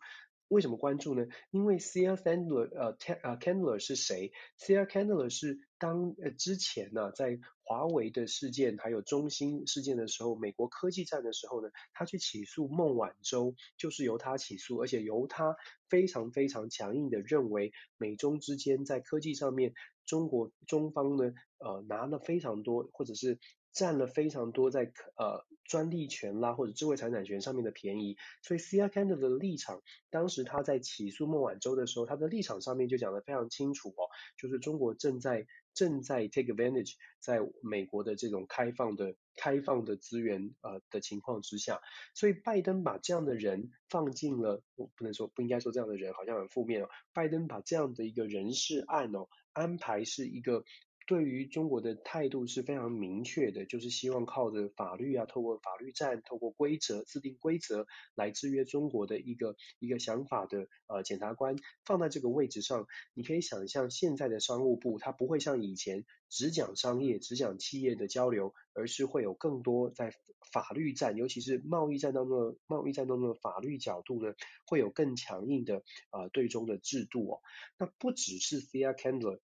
为什么关注呢？因为 Sia Kendler 呃 Ken 呃，Candler 是谁？Sia Kendler 是当呃之前呢、在华为的事件还有中兴事件的时候，美国科技战的时候呢，他去起诉孟晚舟，就是由他起诉，而且由他非常非常强硬的认为美中之间在科技上面，中国中方呢呃拿了非常多，或者是。占了非常多在呃专利权啦或者智慧财产权上面的便宜，所以 Sia Kendler 的立场，当时他在起诉孟晚舟的时候，他的立场上面就讲得非常清楚哦，就是中国正在正在 take advantage 在美国的这种开放的开放的资源呃的情况之下，所以拜登把这样的人放进了，我不能说不应该说这样的人好像很负面哦，拜登把这样的一个人事案哦安排是一个。对于中国的态度是非常明确的，就是希望靠着法律啊，透过法律战，透过规则制定规则来制约中国的一个一个想法的呃检察官放在这个位置上，你可以想象现在的商务部，它不会像以前只讲商业、只讲企业的交流，而是会有更多在法律战，尤其是贸易战当中的贸易战当中的法律角度呢，会有更强硬的呃对中的制度哦。那不只是 Sia Kendler。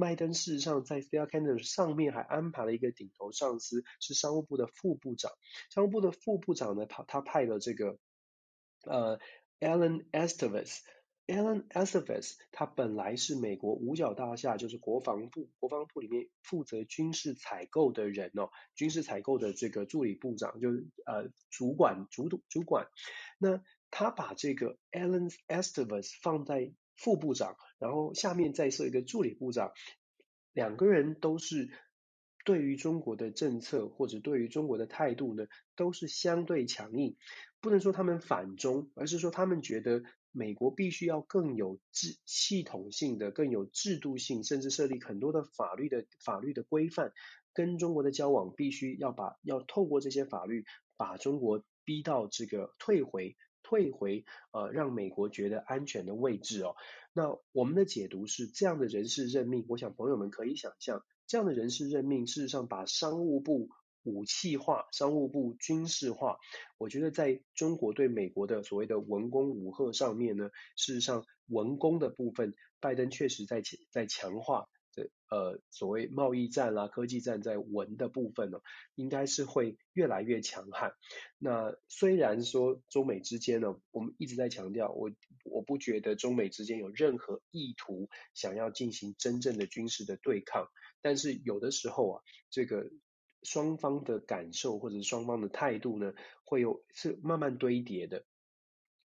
拜登事实上在 Sia Kendler 上面还安排了一个顶头上司，是商务部的副部长。商务部的副部长呢，他他派了这个呃 Alan Estevez。Alan Estevez 他本来是美国五角大厦，就是国防部国防部里面负责军事采购的人哦，军事采购的这个助理部长，就是呃主管主主管。那他把这个 Alan Estevez 放在副部长，然后下面再设一个助理部长，两个人都是对于中国的政策或者对于中国的态度呢，都是相对强硬。不能说他们反中，而是说他们觉得美国必须要更有制系统性的、更有制度性，甚至设立很多的法律的法律的规范，跟中国的交往必须要把要透过这些法律把中国逼到这个退回退回呃让美国觉得安全的位置哦。那我们的解读是这样的人事任命，我想朋友们可以想象，这样的人事任命事实上把商务部武器化、商务部军事化，我觉得在中国对美国的所谓的文攻武吓上面呢，事实上文攻的部分，拜登确实在在强化。呃，所谓贸易战啦、科技战在文的部分呢，应该是会越来越强悍。那虽然说中美之间呢，我们一直在强调，我我不觉得中美之间有任何意图想要进行真正的军事的对抗，但是有的时候啊，这个双方的感受或者双方的态度呢，会有是慢慢堆叠的。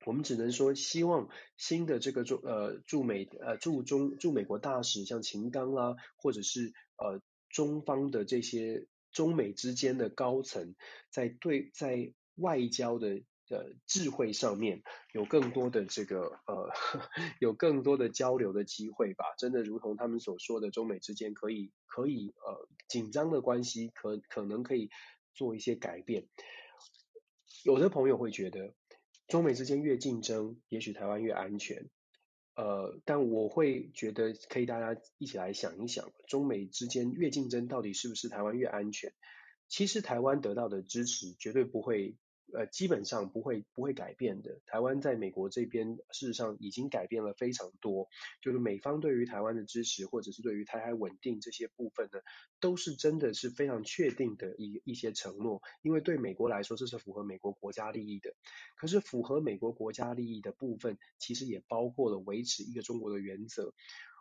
我们只能说，希望新的这个驻呃驻美呃驻中驻美国大使，像秦刚啦，或者是呃中方的这些中美之间的高层，在对在外交的呃智慧上面，有更多的这个呃 有更多的交流的机会吧。真的如同他们所说的，中美之间可以可以呃紧张的关系，可可能可以做一些改变。有的朋友会觉得。中美之间越竞争，也许台湾越安全。呃，但我会觉得可以大家一起来想一想，中美之间越竞争，到底是不是台湾越安全？其实台湾得到的支持绝对不会。呃，基本上不会不会改变的。台湾在美国这边，事实上已经改变了非常多。就是美方对于台湾的支持，或者是对于台海稳定这些部分呢，都是真的是非常确定的一一些承诺。因为对美国来说，这是符合美国国家利益的。可是符合美国国家利益的部分，其实也包括了维持一个中国的原则。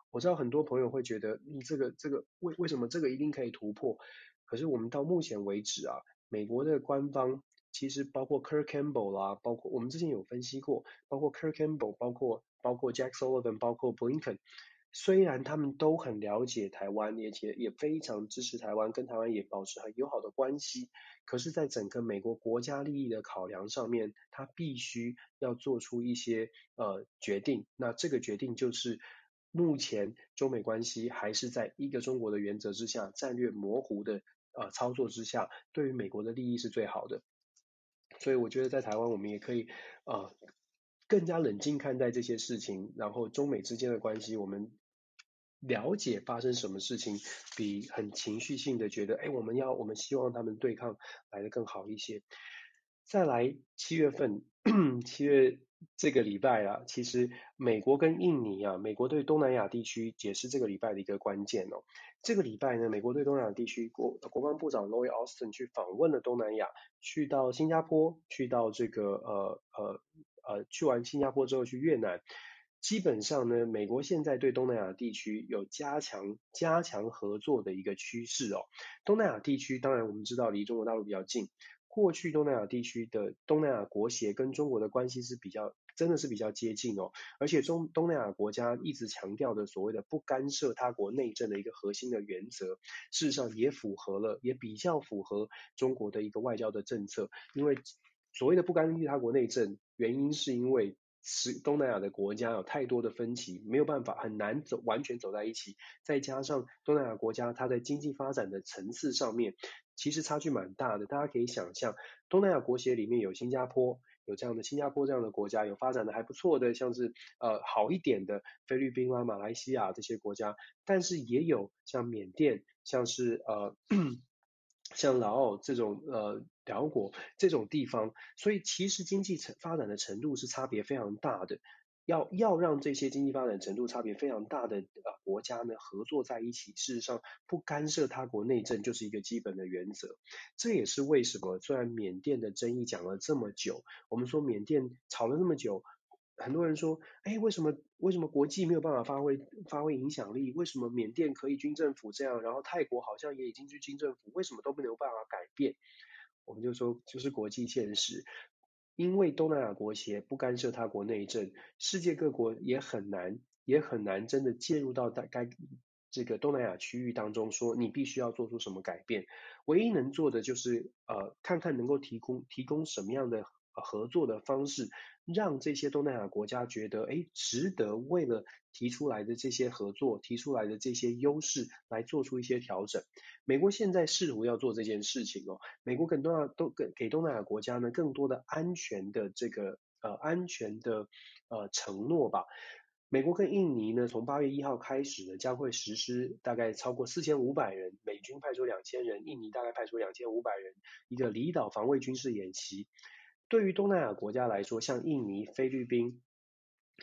我知道很多朋友会觉得，你这个这个为为什么这个一定可以突破？可是我们到目前为止啊，美国的官方。其实包括 Kurt Campbell 啦，包括我们之前有分析过，包括 Kurt Campbell，包括包括 Jack Sullivan，包括 Blinken，虽然他们都很了解台湾，而且也非常支持台湾，跟台湾也保持很友好的关系，可是，在整个美国国家利益的考量上面，他必须要做出一些呃决定。那这个决定就是，目前中美关系还是在一个中国的原则之下，战略模糊的呃操作之下，对于美国的利益是最好的。所以我觉得在台湾，我们也可以啊、呃、更加冷静看待这些事情，然后中美之间的关系，我们了解发生什么事情，比很情绪性的觉得，哎，我们要我们希望他们对抗来得更好一些。再来七月份，七月。这个礼拜啊，其实美国跟印尼啊，美国对东南亚地区也是这个礼拜的一个关键哦。这个礼拜呢，美国对东南亚地区国国防部长 Lloyd Austin 去访问了东南亚，去到新加坡，去到这个呃呃呃，去完新加坡之后去越南。基本上呢，美国现在对东南亚地区有加强加强合作的一个趋势哦。东南亚地区当然我们知道离中国大陆比较近。过去东南亚地区的东南亚国协跟中国的关系是比较，真的是比较接近哦。而且中东南亚国家一直强调的所谓的不干涉他国内政的一个核心的原则，事实上也符合了，也比较符合中国的一个外交的政策。因为所谓的不干预他国内政，原因是因为是东南亚的国家有太多的分歧，没有办法很难走完全走在一起。再加上东南亚国家它在经济发展的层次上面。其实差距蛮大的，大家可以想象，东南亚国协里面有新加坡，有这样的新加坡这样的国家，有发展的还不错的，像是呃好一点的菲律宾啊、马来西亚这些国家，但是也有像缅甸，像是呃 像老挝这种呃寮国这种地方，所以其实经济成发展的程度是差别非常大的。要要让这些经济发展程度差别非常大的呃国家呢合作在一起，事实上不干涉他国内政就是一个基本的原则。这也是为什么虽然缅甸的争议讲了这么久，我们说缅甸吵了那么久，很多人说，哎，为什么为什么国际没有办法发挥发挥影响力？为什么缅甸可以军政府这样，然后泰国好像也已经去军政府，为什么都没有办法改变？我们就说就是国际现实。因为东南亚国协不干涉他国内政，世界各国也很难，也很难真的介入到该该这个东南亚区域当中，说你必须要做出什么改变。唯一能做的就是呃，看看能够提供提供什么样的合作的方式，让这些东南亚国家觉得，哎，值得为了提出来的这些合作，提出来的这些优势来做出一些调整。美国现在试图要做这件事情哦，美国给东亚都给给东南亚国家呢更多的安全的这个呃安全的呃承诺吧。美国跟印尼呢，从八月一号开始呢，将会实施大概超过四千五百人，美军派出两千人，印尼大概派出两千五百人，一个离岛防卫军事演习。对于东南亚国家来说，像印尼、菲律宾、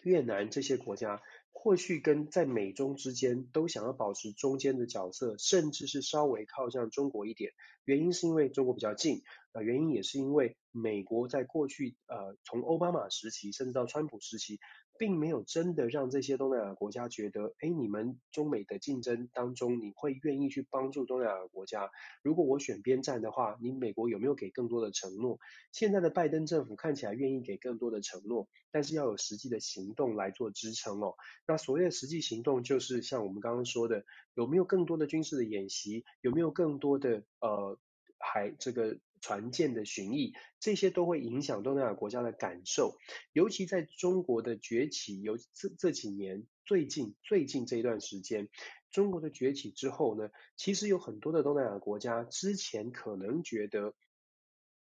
越南这些国家，或许跟在美中之间都想要保持中间的角色，甚至是稍微靠向中国一点。原因是因为中国比较近，呃，原因也是因为美国在过去呃从奥巴马时期甚至到川普时期。并没有真的让这些东南亚国家觉得，哎，你们中美的竞争当中，你会愿意去帮助东南亚国家？如果我选边站的话，你美国有没有给更多的承诺？现在的拜登政府看起来愿意给更多的承诺，但是要有实际的行动来做支撑哦。那所谓的实际行动，就是像我们刚刚说的，有没有更多的军事的演习？有没有更多的呃海这个？船舰的巡弋，这些都会影响东南亚国家的感受，尤其在中国的崛起，有这这几年，最近最近这一段时间，中国的崛起之后呢，其实有很多的东南亚国家之前可能觉得，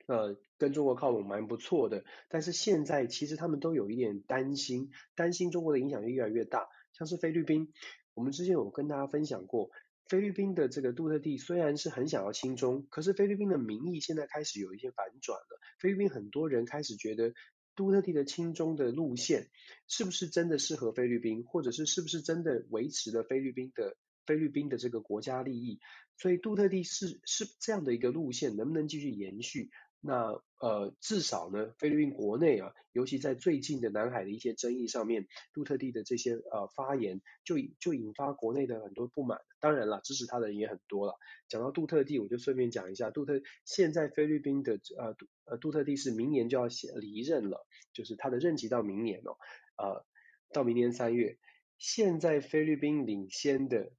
呃，跟中国靠拢蛮不错的，但是现在其实他们都有一点担心，担心中国的影响力越来越大，像是菲律宾，我们之前有跟大家分享过。菲律宾的这个杜特地虽然是很想要亲中，可是菲律宾的民意现在开始有一些反转了。菲律宾很多人开始觉得杜特地的亲中的路线是不是真的适合菲律宾，或者是是不是真的维持了菲律宾的菲律宾的这个国家利益？所以杜特地是是这样的一个路线，能不能继续延续？那呃，至少呢，菲律宾国内啊，尤其在最近的南海的一些争议上面，杜特地的这些呃发言就就引发国内的很多不满。当然了，支持他的人也很多了。讲到杜特地，我就顺便讲一下，杜特现在菲律宾的呃杜呃杜特地是明年就要离任了，就是他的任期到明年哦，呃，到明年三月。现在菲律宾领先的，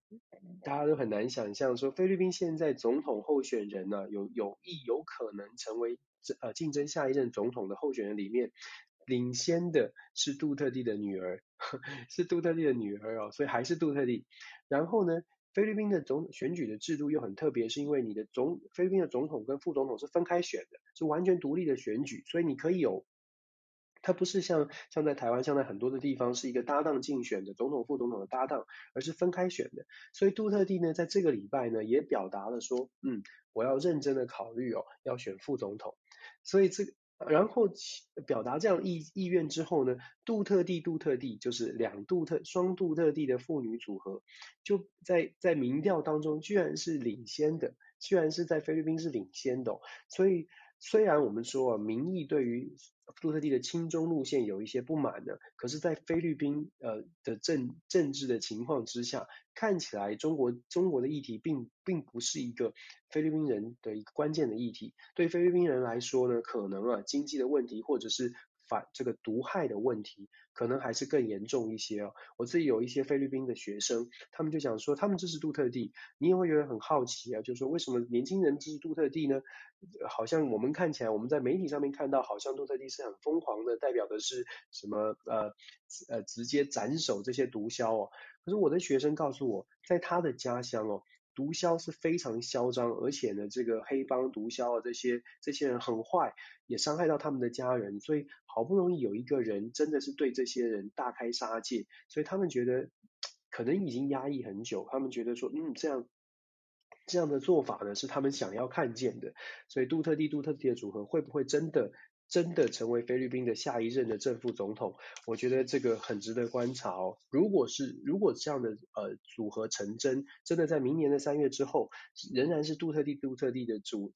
大家都很难想象说，菲律宾现在总统候选人呢、有有意有可能成为呃竞争下一任总统的候选人里面，领先的是杜特地的女儿，是杜特地的女儿哦，所以还是杜特地。然后呢，菲律宾的总选举的制度又很特别，是因为你的总菲律宾的总统跟副总统是分开选的，是完全独立的选举，所以你可以有。它不是像像在台湾，像在很多的地方是一个搭档竞选的总统副总统的搭档，而是分开选的。所以杜特地呢，在这个礼拜呢，也表达了说，嗯，我要认真的考虑哦，要选副总统。所以这个，然后表达这样意意愿之后呢，杜特地杜特地就是两杜特双杜特地的妇女组合，就在在民调当中居然是领先的，居然是在菲律宾是领先的，所以。虽然我们说啊，民意对于杜特地的亲中路线有一些不满呢，可是，在菲律宾呃的政政治的情况之下，看起来中国中国的议题并并不是一个菲律宾人的一个关键的议题。对菲律宾人来说呢，可能啊经济的问题或者是。反这个毒害的问题可能还是更严重一些哦。我自己有一些菲律宾的学生，他们就讲说，他们支持杜特地，你也会觉得很好奇啊，就是说为什么年轻人支持杜特地呢？好像我们看起来，我们在媒体上面看到，好像杜特地是很疯狂的，代表的是什么？呃呃，直接斩首这些毒枭哦。可是我的学生告诉我，在他的家乡哦。毒枭是非常嚣张，而且呢，这个黑帮毒枭啊，这些这些人很坏，也伤害到他们的家人，所以好不容易有一个人真的是对这些人大开杀戒，所以他们觉得可能已经压抑很久，他们觉得说，嗯，这样这样的做法呢，是他们想要看见的，所以杜特地杜特地的组合会不会真的？真的成为菲律宾的下一任的正副总统，我觉得这个很值得观察哦。如果是如果这样的呃组合成真，真的在明年的三月之后，仍然是杜特地杜特地的主。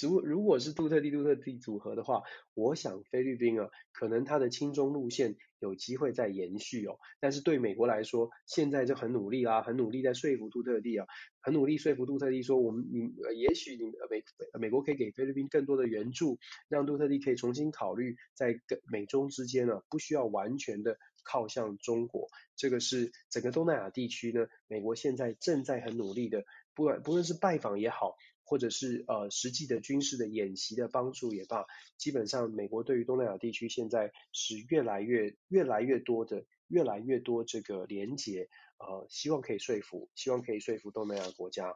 如如果是杜特地杜特地组合的话，我想菲律宾啊，可能他的亲中路线有机会再延续哦。但是对美国来说，现在就很努力啦，很努力在说服杜特地啊，很努力说服杜特地说，我们你也许你美美国可以给菲律宾更多的援助，让杜特地可以重新考虑在跟美中之间呢，不需要完全的靠向中国。这个是整个东南亚地区呢，美国现在正在很努力的，不管不论是拜访也好。或者是呃实际的军事的演习的帮助也罢，基本上美国对于东南亚地区现在是越来越越来越多的越来越多这个连结，呃，希望可以说服，希望可以说服东南亚国家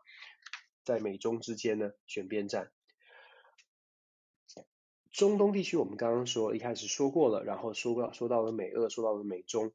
在美中之间呢选边站。中东地区我们刚刚说一开始说过了，然后说过说到了美俄，说到了美中，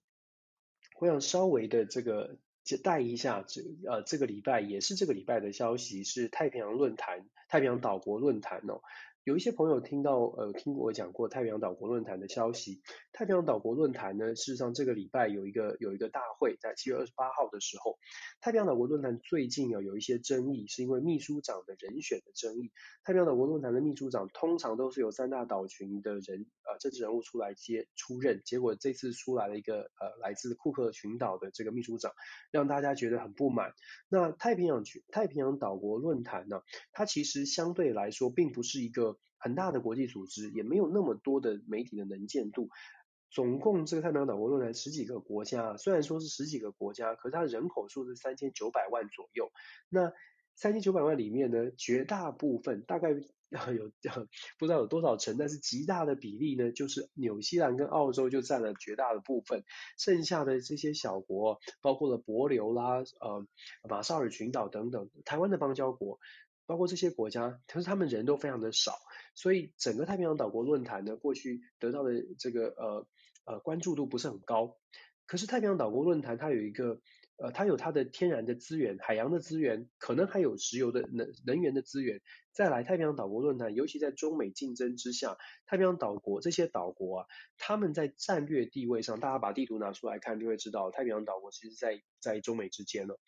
我想稍微的这个带一下，这呃这个礼拜也是这个礼拜的消息是太平洋论坛，太平洋岛国论坛哦。有一些朋友听到呃听我讲过太平洋岛国论坛的消息，太平洋岛国论坛呢，事实上这个礼拜有一个有一个大会，在七月二十八号的时候，太平洋岛国论坛最近啊有一些争议，是因为秘书长的人选的争议。太平洋岛国论坛的秘书长通常都是由三大岛群的人呃政治人物出来接出任，结果这次出来了一个呃来自库克群岛的这个秘书长，让大家觉得很不满。那太平洋群太平洋岛国论坛呢，它其实相对来说并不是一个。很大的国际组织也没有那么多的媒体的能见度，总共这个太平洋岛国论坛十几个国家，虽然说是十几个国家，可是它人口数是三千九百万左右。那三千九百万里面呢，绝大部分大概 有不知道有多少成，但是极大的比例呢，就是纽西兰跟澳洲就占了绝大的部分，剩下的这些小国，包括了帛琉啦、呃马绍尔群岛等等，台湾的邦交国。包括这些国家，可是他们人都非常的少，所以整个太平洋岛国论坛呢，过去得到的这个呃呃关注度不是很高。可是太平洋岛国论坛它有一个呃，它有它的天然的资源、海洋的资源，可能还有石油的能能源的资源。再来，太平洋岛国论坛，尤其在中美竞争之下，太平洋岛国这些岛国啊，他们在战略地位上，大家把地图拿出来看，就会知道太平洋岛国其实在在中美之间了。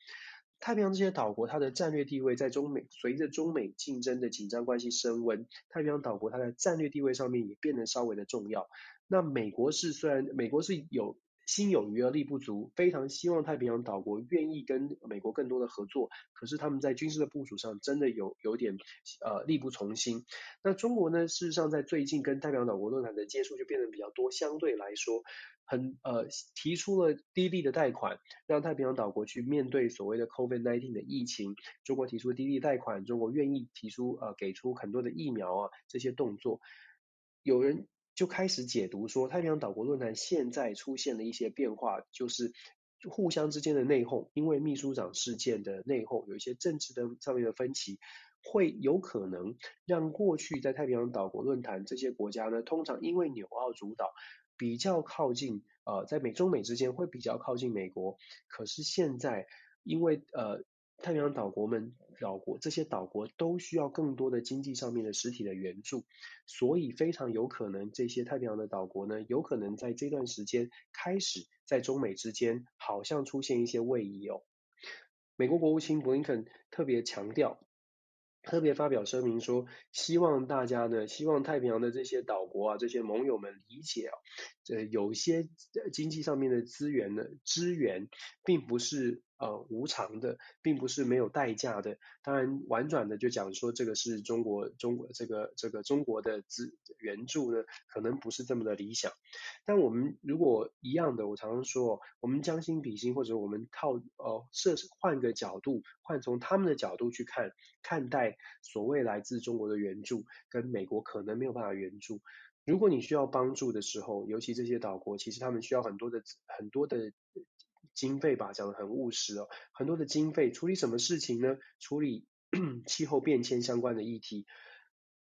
太平洋这些岛国，它的战略地位在中美，随着中美竞争的紧张关系升温，太平洋岛国它的战略地位上面也变得稍微的重要。那美国是虽然美国是有心有余而力不足，非常希望太平洋岛国愿意跟美国更多的合作，可是他们在军事的部署上真的有有点呃力不从心。那中国呢，事实上在最近跟太平洋岛国论坛的接触就变得比较多，相对来说。很呃提出了低利的贷款，让太平洋岛国去面对所谓的 COVID-19 的疫情。中国提出低利贷款，中国愿意提出呃给出很多的疫苗啊这些动作。有人就开始解读说，太平洋岛国论坛现在出现了一些变化，就是互相之间的内讧，因为秘书长事件的内讧，有一些政治的上面的分歧，会有可能让过去在太平洋岛国论坛这些国家呢，通常因为纽澳主导。比较靠近，呃，在美中美之间会比较靠近美国。可是现在，因为呃，太平洋岛国们岛国这些岛国都需要更多的经济上面的实体的援助，所以非常有可能这些太平洋的岛国呢，有可能在这段时间开始在中美之间好像出现一些位移哦。美国国务卿布林肯特别强调。特别发表声明说，希望大家呢，希望太平洋的这些岛国啊，这些盟友们理解啊，这有些经济上面的资源呢，支援并不是。呃，无偿的，并不是没有代价的。当然，婉转的就讲说，这个是中国中国这个这个中国的资援助呢，可能不是这么的理想。但我们如果一样的，我常常说，我们将心比心，或者我们套呃设换个角度，换从他们的角度去看看待所谓来自中国的援助，跟美国可能没有办法援助。如果你需要帮助的时候，尤其这些岛国，其实他们需要很多的很多的。经费吧，讲得很务实哦，很多的经费处理什么事情呢？处理 气候变迁相关的议题。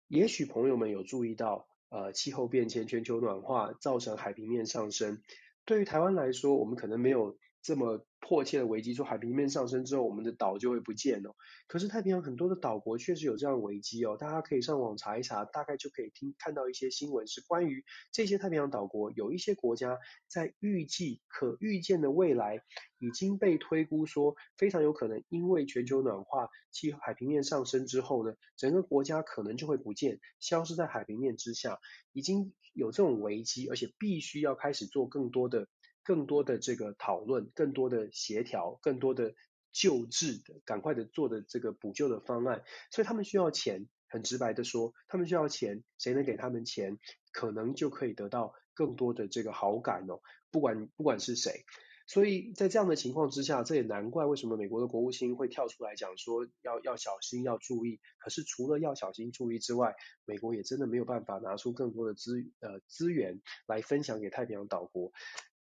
也许朋友们有注意到，呃，气候变迁、全球暖化造成海平面上升。对于台湾来说，我们可能没有这么。迫切的危机，说海平面上升之后，我们的岛就会不见了。可是太平洋很多的岛国确实有这样的危机哦，大家可以上网查一查，大概就可以听看到一些新闻，是关于这些太平洋岛国有一些国家在预计可预见的未来已经被推估说非常有可能因为全球暖化、气海平面上升之后呢，整个国家可能就会不见，消失在海平面之下，已经有这种危机，而且必须要开始做更多的。更多的这个讨论，更多的协调，更多的救治的，赶快的做的这个补救的方案，所以他们需要钱。很直白的说，他们需要钱，谁能给他们钱，可能就可以得到更多的这个好感哦。不管不管是谁，所以在这样的情况之下，这也难怪为什么美国的国务卿会跳出来讲说要要小心要注意。可是除了要小心注意之外，美国也真的没有办法拿出更多的资呃资源来分享给太平洋岛国。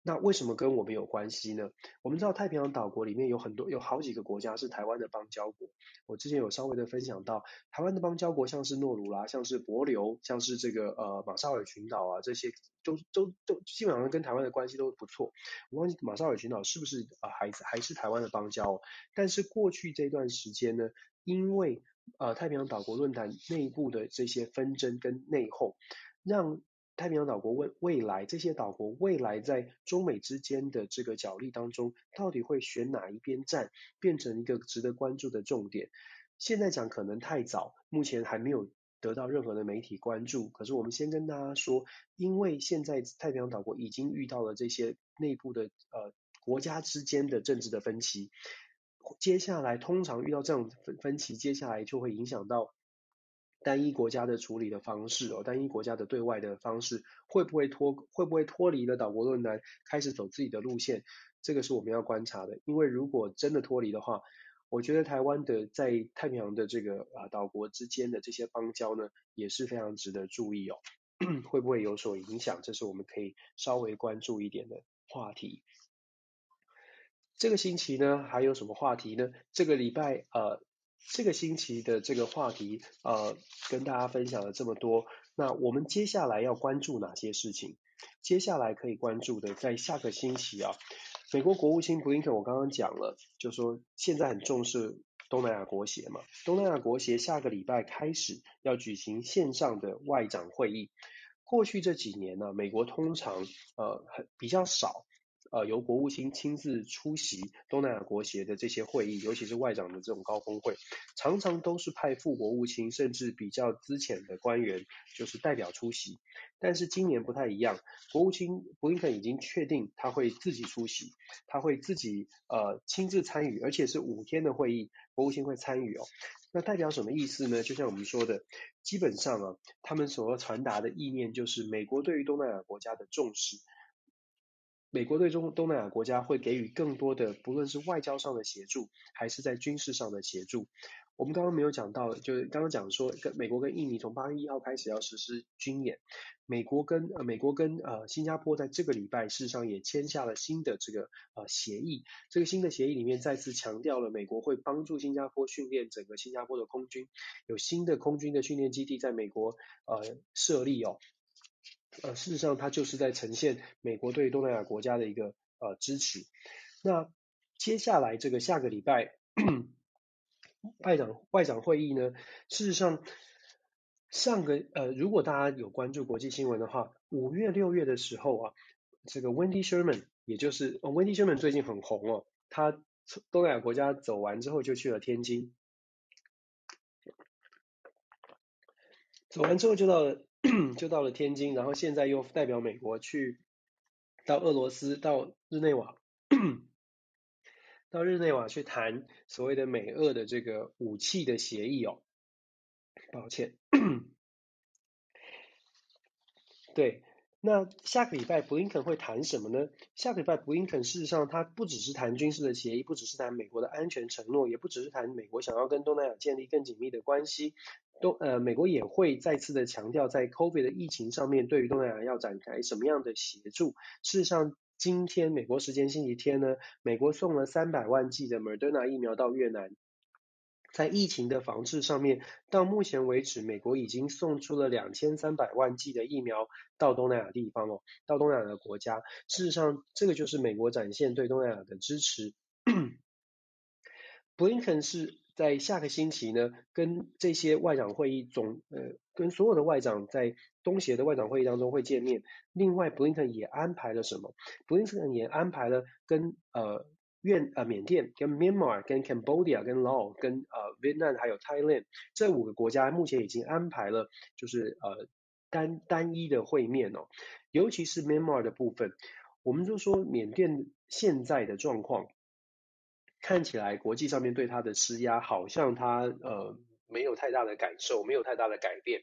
那为什么跟我们有关系呢？我们知道太平洋岛国里面有很多有好几个国家是台湾的邦交国。我之前有稍微的分享到，台湾的邦交国像是诺鲁拉，像是帛琉，像是这个呃马绍尔群岛啊，这些都都都基本上跟台湾的关系都不错。我忘记马绍尔群岛是不是啊还还是台湾的邦交？但是过去这段时间呢，因为呃太平洋岛国论坛内部的这些纷争跟内讧，让太平洋岛国未未来这些岛国未来在中美之间的这个角力当中，到底会选哪一边站，变成一个值得关注的重点。现在讲可能太早，目前还没有得到任何的媒体关注。可是我们先跟大家说，因为现在太平洋岛国已经遇到了这些内部的呃国家之间的政治的分歧，接下来通常遇到这种分分歧，接下来就会影响到。单一国家的处理的方式哦，单一国家的对外的方式会不会脱会不会脱离了岛国论坛，开始走自己的路线？这个是我们要观察的。因为如果真的脱离的话，我觉得台湾的在太平洋的这个啊岛国之间的这些邦交呢，也是非常值得注意哦。会不会有所影响？这是我们可以稍微关注一点的话题。这个星期呢，还有什么话题呢？这个礼拜呃。这个星期的这个话题，呃，跟大家分享了这么多。那我们接下来要关注哪些事情？接下来可以关注的，在下个星期啊，美国国务卿布林肯，我刚刚讲了，就说现在很重视东南亚国协嘛。东南亚国协下个礼拜开始要举行线上的外长会议。过去这几年呢，美国通常呃很比较少。呃，由国务卿亲自出席东南亚国协的这些会议，尤其是外长的这种高峰会，常常都是派副国务卿，甚至比较资浅的官员，就是代表出席。但是今年不太一样，国务卿布林肯已经确定他会自己出席，他会自己呃亲自参与，而且是五天的会议，国务卿会参与哦。那代表什么意思呢？就像我们说的，基本上啊，他们所要传达的意念就是美国对于东南亚国家的重视。美国对中东南亚国家会给予更多的，不论是外交上的协助，还是在军事上的协助。我们刚刚没有讲到，就是刚刚讲说，跟美国跟印尼从八月一号开始要实施军演。美国跟呃美国跟呃新加坡在这个礼拜事实上也签下了新的这个呃协议。这个新的协议里面再次强调了美国会帮助新加坡训练整个新加坡的空军，有新的空军的训练基地在美国呃设立哦。呃，事实上，它就是在呈现美国对东南亚国家的一个呃支持。那接下来这个下个礼拜外长外长会议呢，事实上上个呃，如果大家有关注国际新闻的话，五月六月的时候啊，这个 Wendy Sherman，也就是、哦、Wendy Sherman 最近很红哦，他从东南亚国家走完之后就去了天津，走完之后就到了。就到了天津，然后现在又代表美国去到俄罗斯，到日内瓦，到日内瓦去谈所谓的美俄的这个武器的协议哦。抱歉，对，那下个礼拜布林肯会谈什么呢？下个礼拜布林肯事实上他不只是谈军事的协议，不只是谈美国的安全承诺，也不只是谈美国想要跟东南亚建立更紧密的关系。东呃，美国也会再次的强调，在 COVID 的疫情上面，对于东南亚要展开什么样的协助。事实上，今天美国时间星期天呢，美国送了三百万剂的 Moderna 疫苗到越南。在疫情的防治上面，到目前为止，美国已经送出了两千三百万剂的疫苗到东南亚地方哦，到东南亚的国家。事实上，这个就是美国展现对东南亚的支持。布林肯是。在下个星期呢，跟这些外长会议总呃，跟所有的外长在东协的外长会议当中会见面。另外，布林肯也安排了什么？布林肯也安排了跟呃越呃缅甸、跟 Myanmar、跟 Cambodia、跟 Laos、跟呃越南还有 Thailand 这五个国家，目前已经安排了就是呃单单一的会面哦。尤其是 Myanmar 的部分，我们就说缅甸现在的状况。看起来国际上面对它的施压，好像它呃没有太大的感受，没有太大的改变。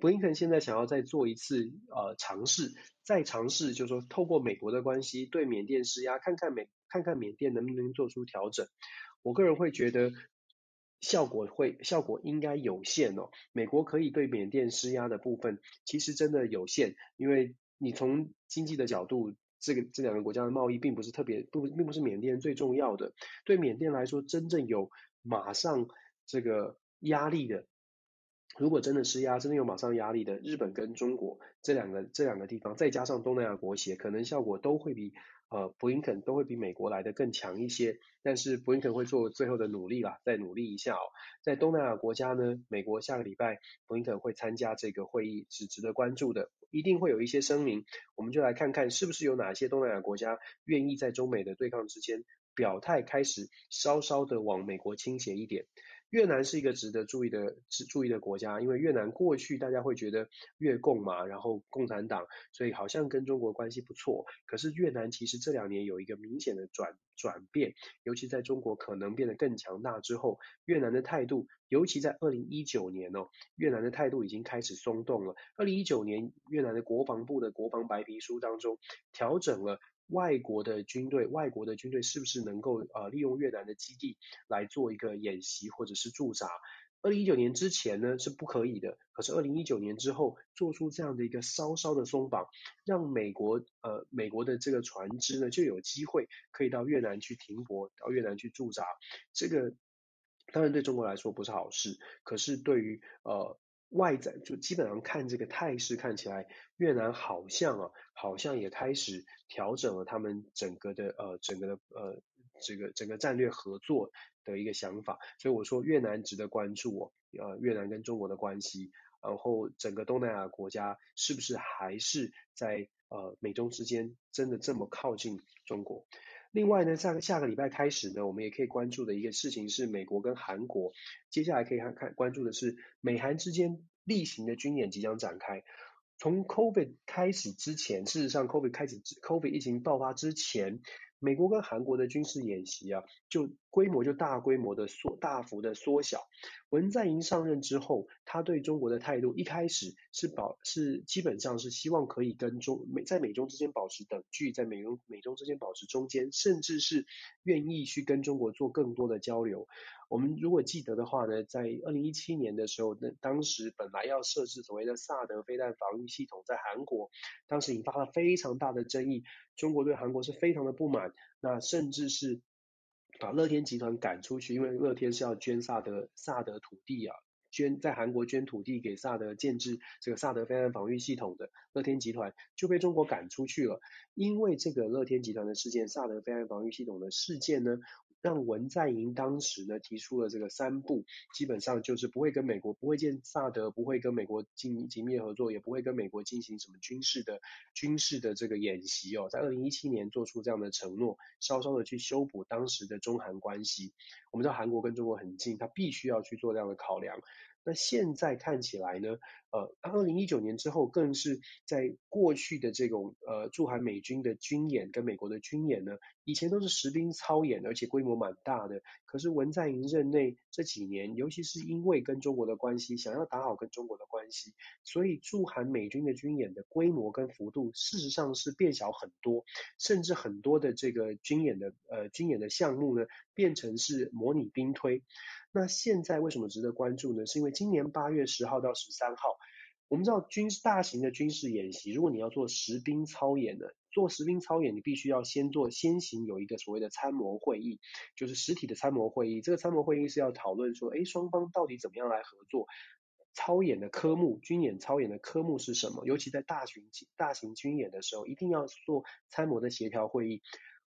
布林肯现在想要再做一次呃尝试，再尝试就是说透过美国的关系对缅甸施压，看看美看看缅甸能不能做出调整。我个人会觉得效果会效果应该有限哦。美国可以对缅甸施压的部分其实真的有限，因为你从经济的角度，这个这两个国家的贸易并不是特别不并不是缅甸最重要的。对缅甸来说，真正有马上这个压力的。如果真的施压，真的有马上压力的，日本跟中国这两个这两个地方，再加上东南亚国协，可能效果都会比呃布林肯都会比美国来的更强一些。但是布林肯会做最后的努力啦，再努力一下哦。在东南亚国家呢，美国下个礼拜布林肯会参加这个会议，是值得关注的，一定会有一些声明。我们就来看看是不是有哪些东南亚国家愿意在中美的对抗之间表态，开始稍稍的往美国倾斜一点。越南是一个值得注意的、注意的国家，因为越南过去大家会觉得越共嘛，然后共产党，所以好像跟中国关系不错。可是越南其实这两年有一个明显的转转变，尤其在中国可能变得更强大之后，越南的态度，尤其在二零一九年哦，越南的态度已经开始松动了。二零一九年越南的国防部的国防白皮书当中调整了。外国的军队，外国的军队是不是能够呃利用越南的基地来做一个演习或者是驻扎？二零一九年之前呢是不可以的，可是二零一九年之后做出这样的一个稍稍的松绑，让美国呃美国的这个船只呢就有机会可以到越南去停泊，到越南去驻扎。这个当然对中国来说不是好事，可是对于呃。外在就基本上看这个态势，看起来越南好像啊，好像也开始调整了他们整个的呃整个的呃这个整个战略合作的一个想法，所以我说越南值得关注哦，呃越南跟中国的关系，然后整个东南亚国家是不是还是在呃美中之间真的这么靠近中国？另外呢，下个下个礼拜开始呢，我们也可以关注的一个事情是美国跟韩国，接下来可以看看关注的是美韩之间例行的军演即将展开。从 COVID 开始之前，事实上 COVID 开始，COVID 疫情爆发之前。美国跟韩国的军事演习啊，就规模就大规模的缩，大幅的缩小。文在寅上任之后，他对中国的态度一开始是保是基本上是希望可以跟中美在美中之间保持等距，在美中美中之间保持中间，甚至是愿意去跟中国做更多的交流。我们如果记得的话呢，在二零一七年的时候，那当时本来要设置所谓的萨德飞弹防御系统在韩国，当时引发了非常大的争议，中国对韩国是非常的不满，那甚至是把乐天集团赶出去，因为乐天是要捐萨德萨德土地啊，捐在韩国捐土地给萨德建制这个萨德飞弹防御系统的乐天集团就被中国赶出去了，因为这个乐天集团的事件，萨德飞弹防御系统的事件呢。让文在寅当时呢提出了这个三不，基本上就是不会跟美国不会建萨德，不会跟美国进紧密合作，也不会跟美国进行什么军事的军事的这个演习哦，在二零一七年做出这样的承诺，稍稍的去修补当时的中韩关系。我们知道韩国跟中国很近，他必须要去做这样的考量。那现在看起来呢，呃，二零一九年之后，更是在过去的这种呃驻韩美军的军演跟美国的军演呢，以前都是实兵操演，而且规模蛮大的。可是文在寅任内这几年，尤其是因为跟中国的关系，想要打好跟中国的关系，所以驻韩美军的军演的规模跟幅度，事实上是变小很多，甚至很多的这个军演的呃军演的项目呢，变成是模拟兵推。那现在为什么值得关注呢？是因为今年八月十号到十三号，我们知道军事大型的军事演习，如果你要做实兵操演的，做实兵操演，你必须要先做先行有一个所谓的参谋会议，就是实体的参谋会议。这个参谋会议是要讨论说，诶，双方到底怎么样来合作？操演的科目，军演操演的科目是什么？尤其在大型大型军演的时候，一定要做参谋的协调会议。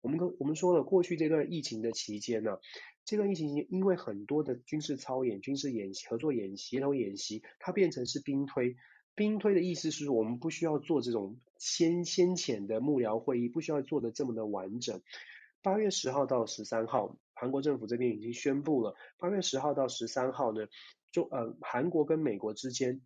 我们跟我们说了，过去这段疫情的期间呢，这段疫情因为很多的军事操演、军事演习、合作演习、协同演习，它变成是兵推。兵推的意思是，我们不需要做这种先先浅的幕僚会议，不需要做的这么的完整。八月十号到十三号，韩国政府这边已经宣布了，八月十号到十三号呢，中呃韩国跟美国之间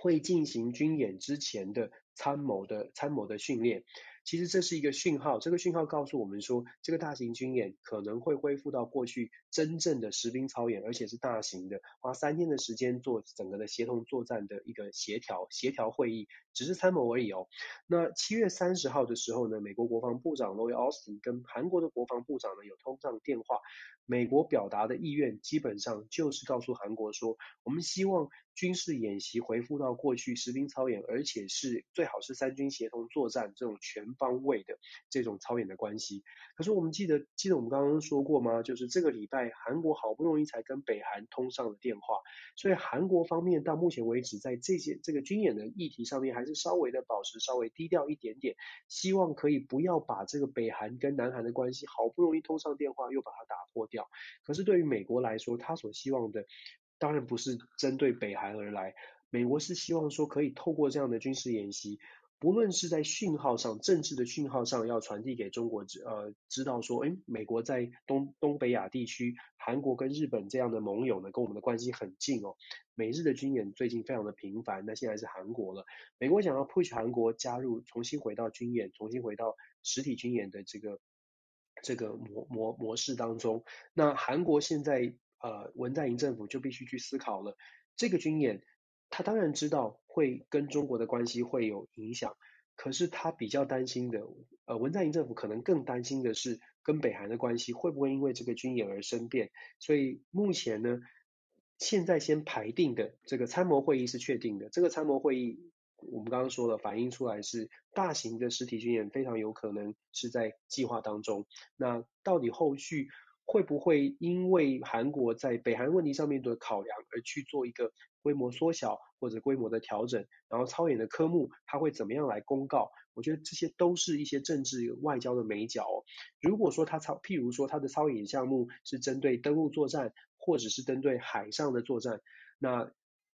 会进行军演之前的参谋的参谋的训练。其实这是一个讯号，这个讯号告诉我们说，这个大型军演可能会恢复到过去真正的实兵操演，而且是大型的，花三天的时间做整个的协同作战的一个协调协调会议，只是参谋而已哦。那七月三十号的时候呢，美国国防部长 Lloyd Austin 跟韩国的国防部长呢有通上电话，美国表达的意愿基本上就是告诉韩国说，我们希望军事演习恢复到过去实兵操演，而且是最好是三军协同作战这种全方位的这种操演的关系。可是我们记得记得我们刚刚说过吗？就是这个礼拜韩国好不容易才跟北韩通上了电话，所以韩国方面到目前为止在这些这个军演的议题上面还是稍微的保持稍微低调一点点，希望可以不要把这个北韩跟南韩的关系好不容易通上电话又把它打破掉。可是对于美国来说，他所希望的。当然不是针对北韩而来，美国是希望说可以透过这样的军事演习，不论是在讯号上、政治的讯号上，要传递给中国知呃知道说，诶，美国在东东北亚地区，韩国跟日本这样的盟友呢，跟我们的关系很近哦。美日的军演最近非常的频繁，那现在是韩国了，美国想要 push 韩国加入，重新回到军演，重新回到实体军演的这个这个模模模式当中。那韩国现在。呃，文在寅政府就必须去思考了。这个军演，他当然知道会跟中国的关系会有影响，可是他比较担心的，呃，文在寅政府可能更担心的是跟北韩的关系会不会因为这个军演而生变。所以目前呢，现在先排定的这个参谋会议是确定的。这个参谋会议，我们刚刚说了，反映出来是大型的实体军演，非常有可能是在计划当中。那到底后续？会不会因为韩国在北韩问题上面的考量而去做一个规模缩小或者规模的调整？然后操演的科目它会怎么样来公告？我觉得这些都是一些政治外交的美角。如果说它操，譬如说它的操演项目是针对登陆作战，或者是针对海上的作战，那。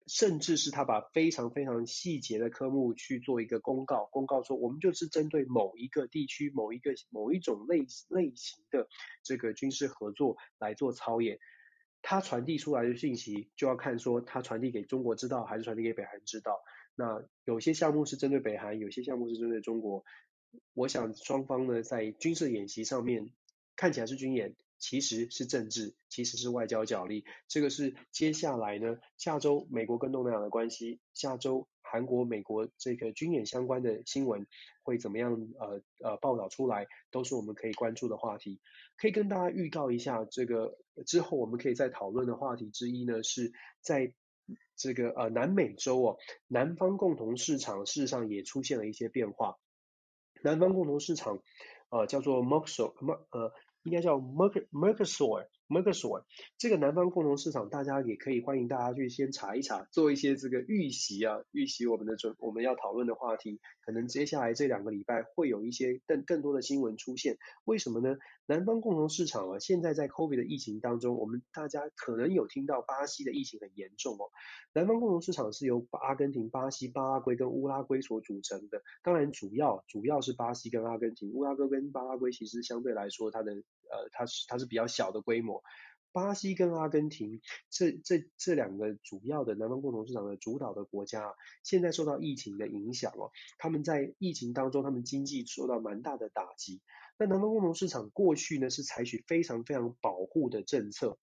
甚至是他把非常非常细节的科目去做一个公告，公告说我们就是针对某一个地区、某一个某一种类类型的这个军事合作来做操演。他传递出来的信息就要看说他传递给中国知道还是传递给北韩知道。那有些项目是针对北韩，有些项目是针对中国。我想双方呢在军事演习上面看起来是军演。其实是政治，其实是外交角力。这个是接下来呢，下周美国跟东南亚的关系，下周韩国、美国这个军演相关的新闻会怎么样？呃呃，报道出来都是我们可以关注的话题。可以跟大家预告一下，这个之后我们可以再讨论的话题之一呢，是在这个呃南美洲哦，南方共同市场事实上也出现了一些变化。南方共同市场呃叫做 Mercosur 呃。应该叫 Mercosur Mercosur 这个南方共同市场，大家也可以欢迎大家去先查一查，做一些这个预习啊，预习我们的准我们要讨论的话题，可能接下来这两个礼拜会有一些更更多的新闻出现。为什么呢？南方共同市场啊，现在在 COVID 的疫情当中，我们大家可能有听到巴西的疫情很严重哦。南方共同市场是由阿根廷、巴西、巴拉圭跟乌拉圭所组成的，当然主要主要是巴西跟阿根廷，乌拉圭跟巴拉圭其实相对来说它的。呃，它是它是比较小的规模，巴西跟阿根廷这这这两个主要的南方共同市场的主导的国家，现在受到疫情的影响哦，他们在疫情当中，他们经济受到蛮大的打击。那南方共同市场过去呢是采取非常非常保护的政策。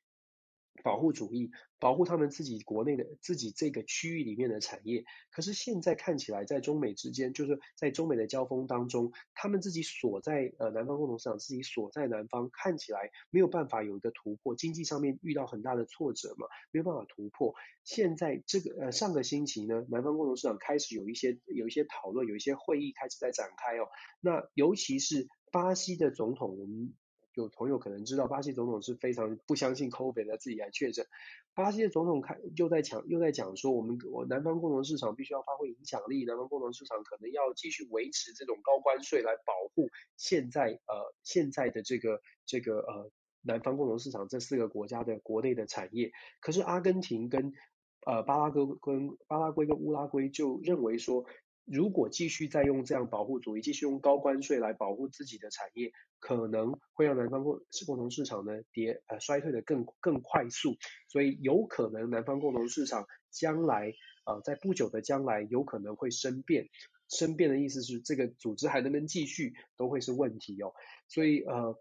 保护主义，保护他们自己国内的自己这个区域里面的产业。可是现在看起来，在中美之间，就是在中美的交锋当中，他们自己所在呃南方共同市场，自己所在南方，看起来没有办法有一个突破，经济上面遇到很大的挫折嘛，没有办法突破。现在这个呃上个星期呢，南方共同市场开始有一些有一些讨论，有一些会议开始在展开哦。那尤其是巴西的总统，我们。有朋友可能知道，巴西总统是非常不相信 COVID 的，自己来确诊。巴西的总统开又在讲又在讲说，我们我南方共同市场必须要发挥影响力，南方共同市场可能要继续维持这种高关税来保护现在呃现在的这个这个呃南方共同市场这四个国家的国内的产业。可是阿根廷跟呃巴拉圭跟巴拉圭跟乌拉圭就认为说。如果继续再用这样保护主义，继续用高关税来保护自己的产业，可能会让南方共共同市场呢跌呃衰退的更更快速，所以有可能南方共同市场将来呃在不久的将来有可能会生变。生变的意思是这个组织还能不能继续都会是问题哦。所以呃。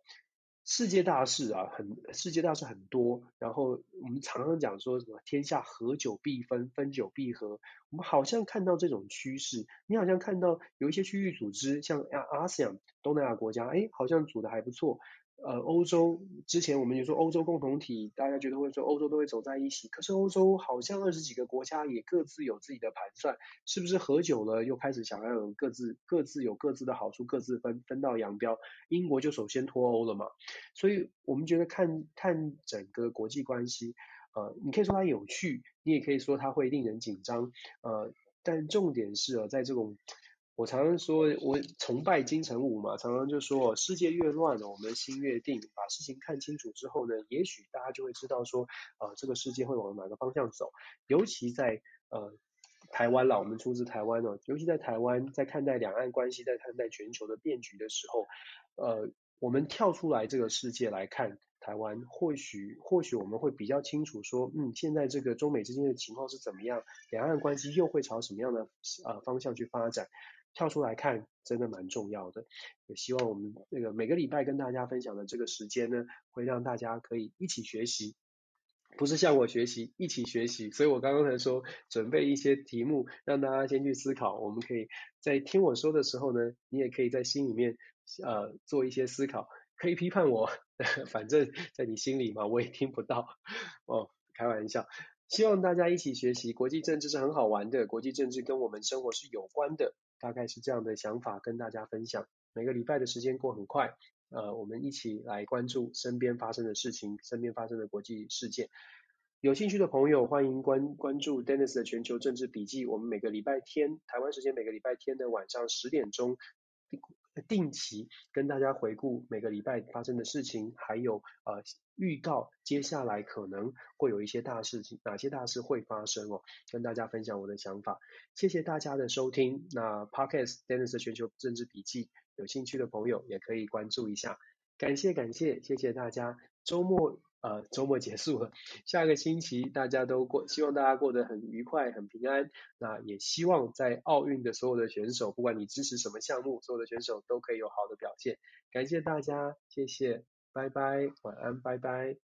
世界大事啊，很世界大事很多，然后我们常常讲说什么天下合久必分，分久必合。我们好像看到这种趋势，你好像看到有一些区域组织，像亚 ASEAN 东南亚国家，哎，好像组的还不错。呃，欧洲之前我们就说欧洲共同体，大家觉得会说欧洲都会走在一起，可是欧洲好像二十几个国家也各自有自己的盘算，是不是合久了又开始想要有各自各自有各自的好处，各自分分道扬镳？英国就首先脱欧了嘛，所以我们觉得看看整个国际关系，呃，你可以说它有趣，你也可以说它会令人紧张，呃，但重点是呃，在这种。我常常说，我崇拜金城武嘛，常常就说，世界越乱了，我们心越定。把事情看清楚之后呢，也许大家就会知道说，呃，这个世界会往哪个方向走。尤其在呃台湾啦，我们出自台湾哦，尤其在台湾，在看待两岸关系，在看待全球的变局的时候，呃，我们跳出来这个世界来看台湾，或许或许我们会比较清楚说，嗯，现在这个中美之间的情况是怎么样，两岸关系又会朝什么样的呃方向去发展。跳出来看，真的蛮重要的。也希望我们这个每个礼拜跟大家分享的这个时间呢，会让大家可以一起学习，不是向我学习，一起学习。所以我刚刚才说，准备一些题目，让大家先去思考。我们可以在听我说的时候呢，你也可以在心里面呃做一些思考，可以批判我，反正在你心里嘛，我也听不到。哦，开玩笑。希望大家一起学习，国际政治是很好玩的，国际政治跟我们生活是有关的。大概是这样的想法跟大家分享。每个礼拜的时间过很快，呃，我们一起来关注身边发生的事情，身边发生的国际事件。有兴趣的朋友欢迎关关注 Dennis 的全球政治笔记。我们每个礼拜天，台湾时间每个礼拜天的晚上十点钟。定期跟大家回顾每个礼拜发生的事情，还有呃预告接下来可能会有一些大事情，哪些大事会发生哦，跟大家分享我的想法。谢谢大家的收听。那 Podcast Dennis 的全球政治笔记，有兴趣的朋友也可以关注一下。感谢感谢，谢谢大家。周末。呃，周末结束了，下个星期大家都过，希望大家过得很愉快、很平安。那也希望在奥运的所有的选手，不管你支持什么项目，所有的选手都可以有好的表现。感谢大家，谢谢，拜拜，晚安，拜拜。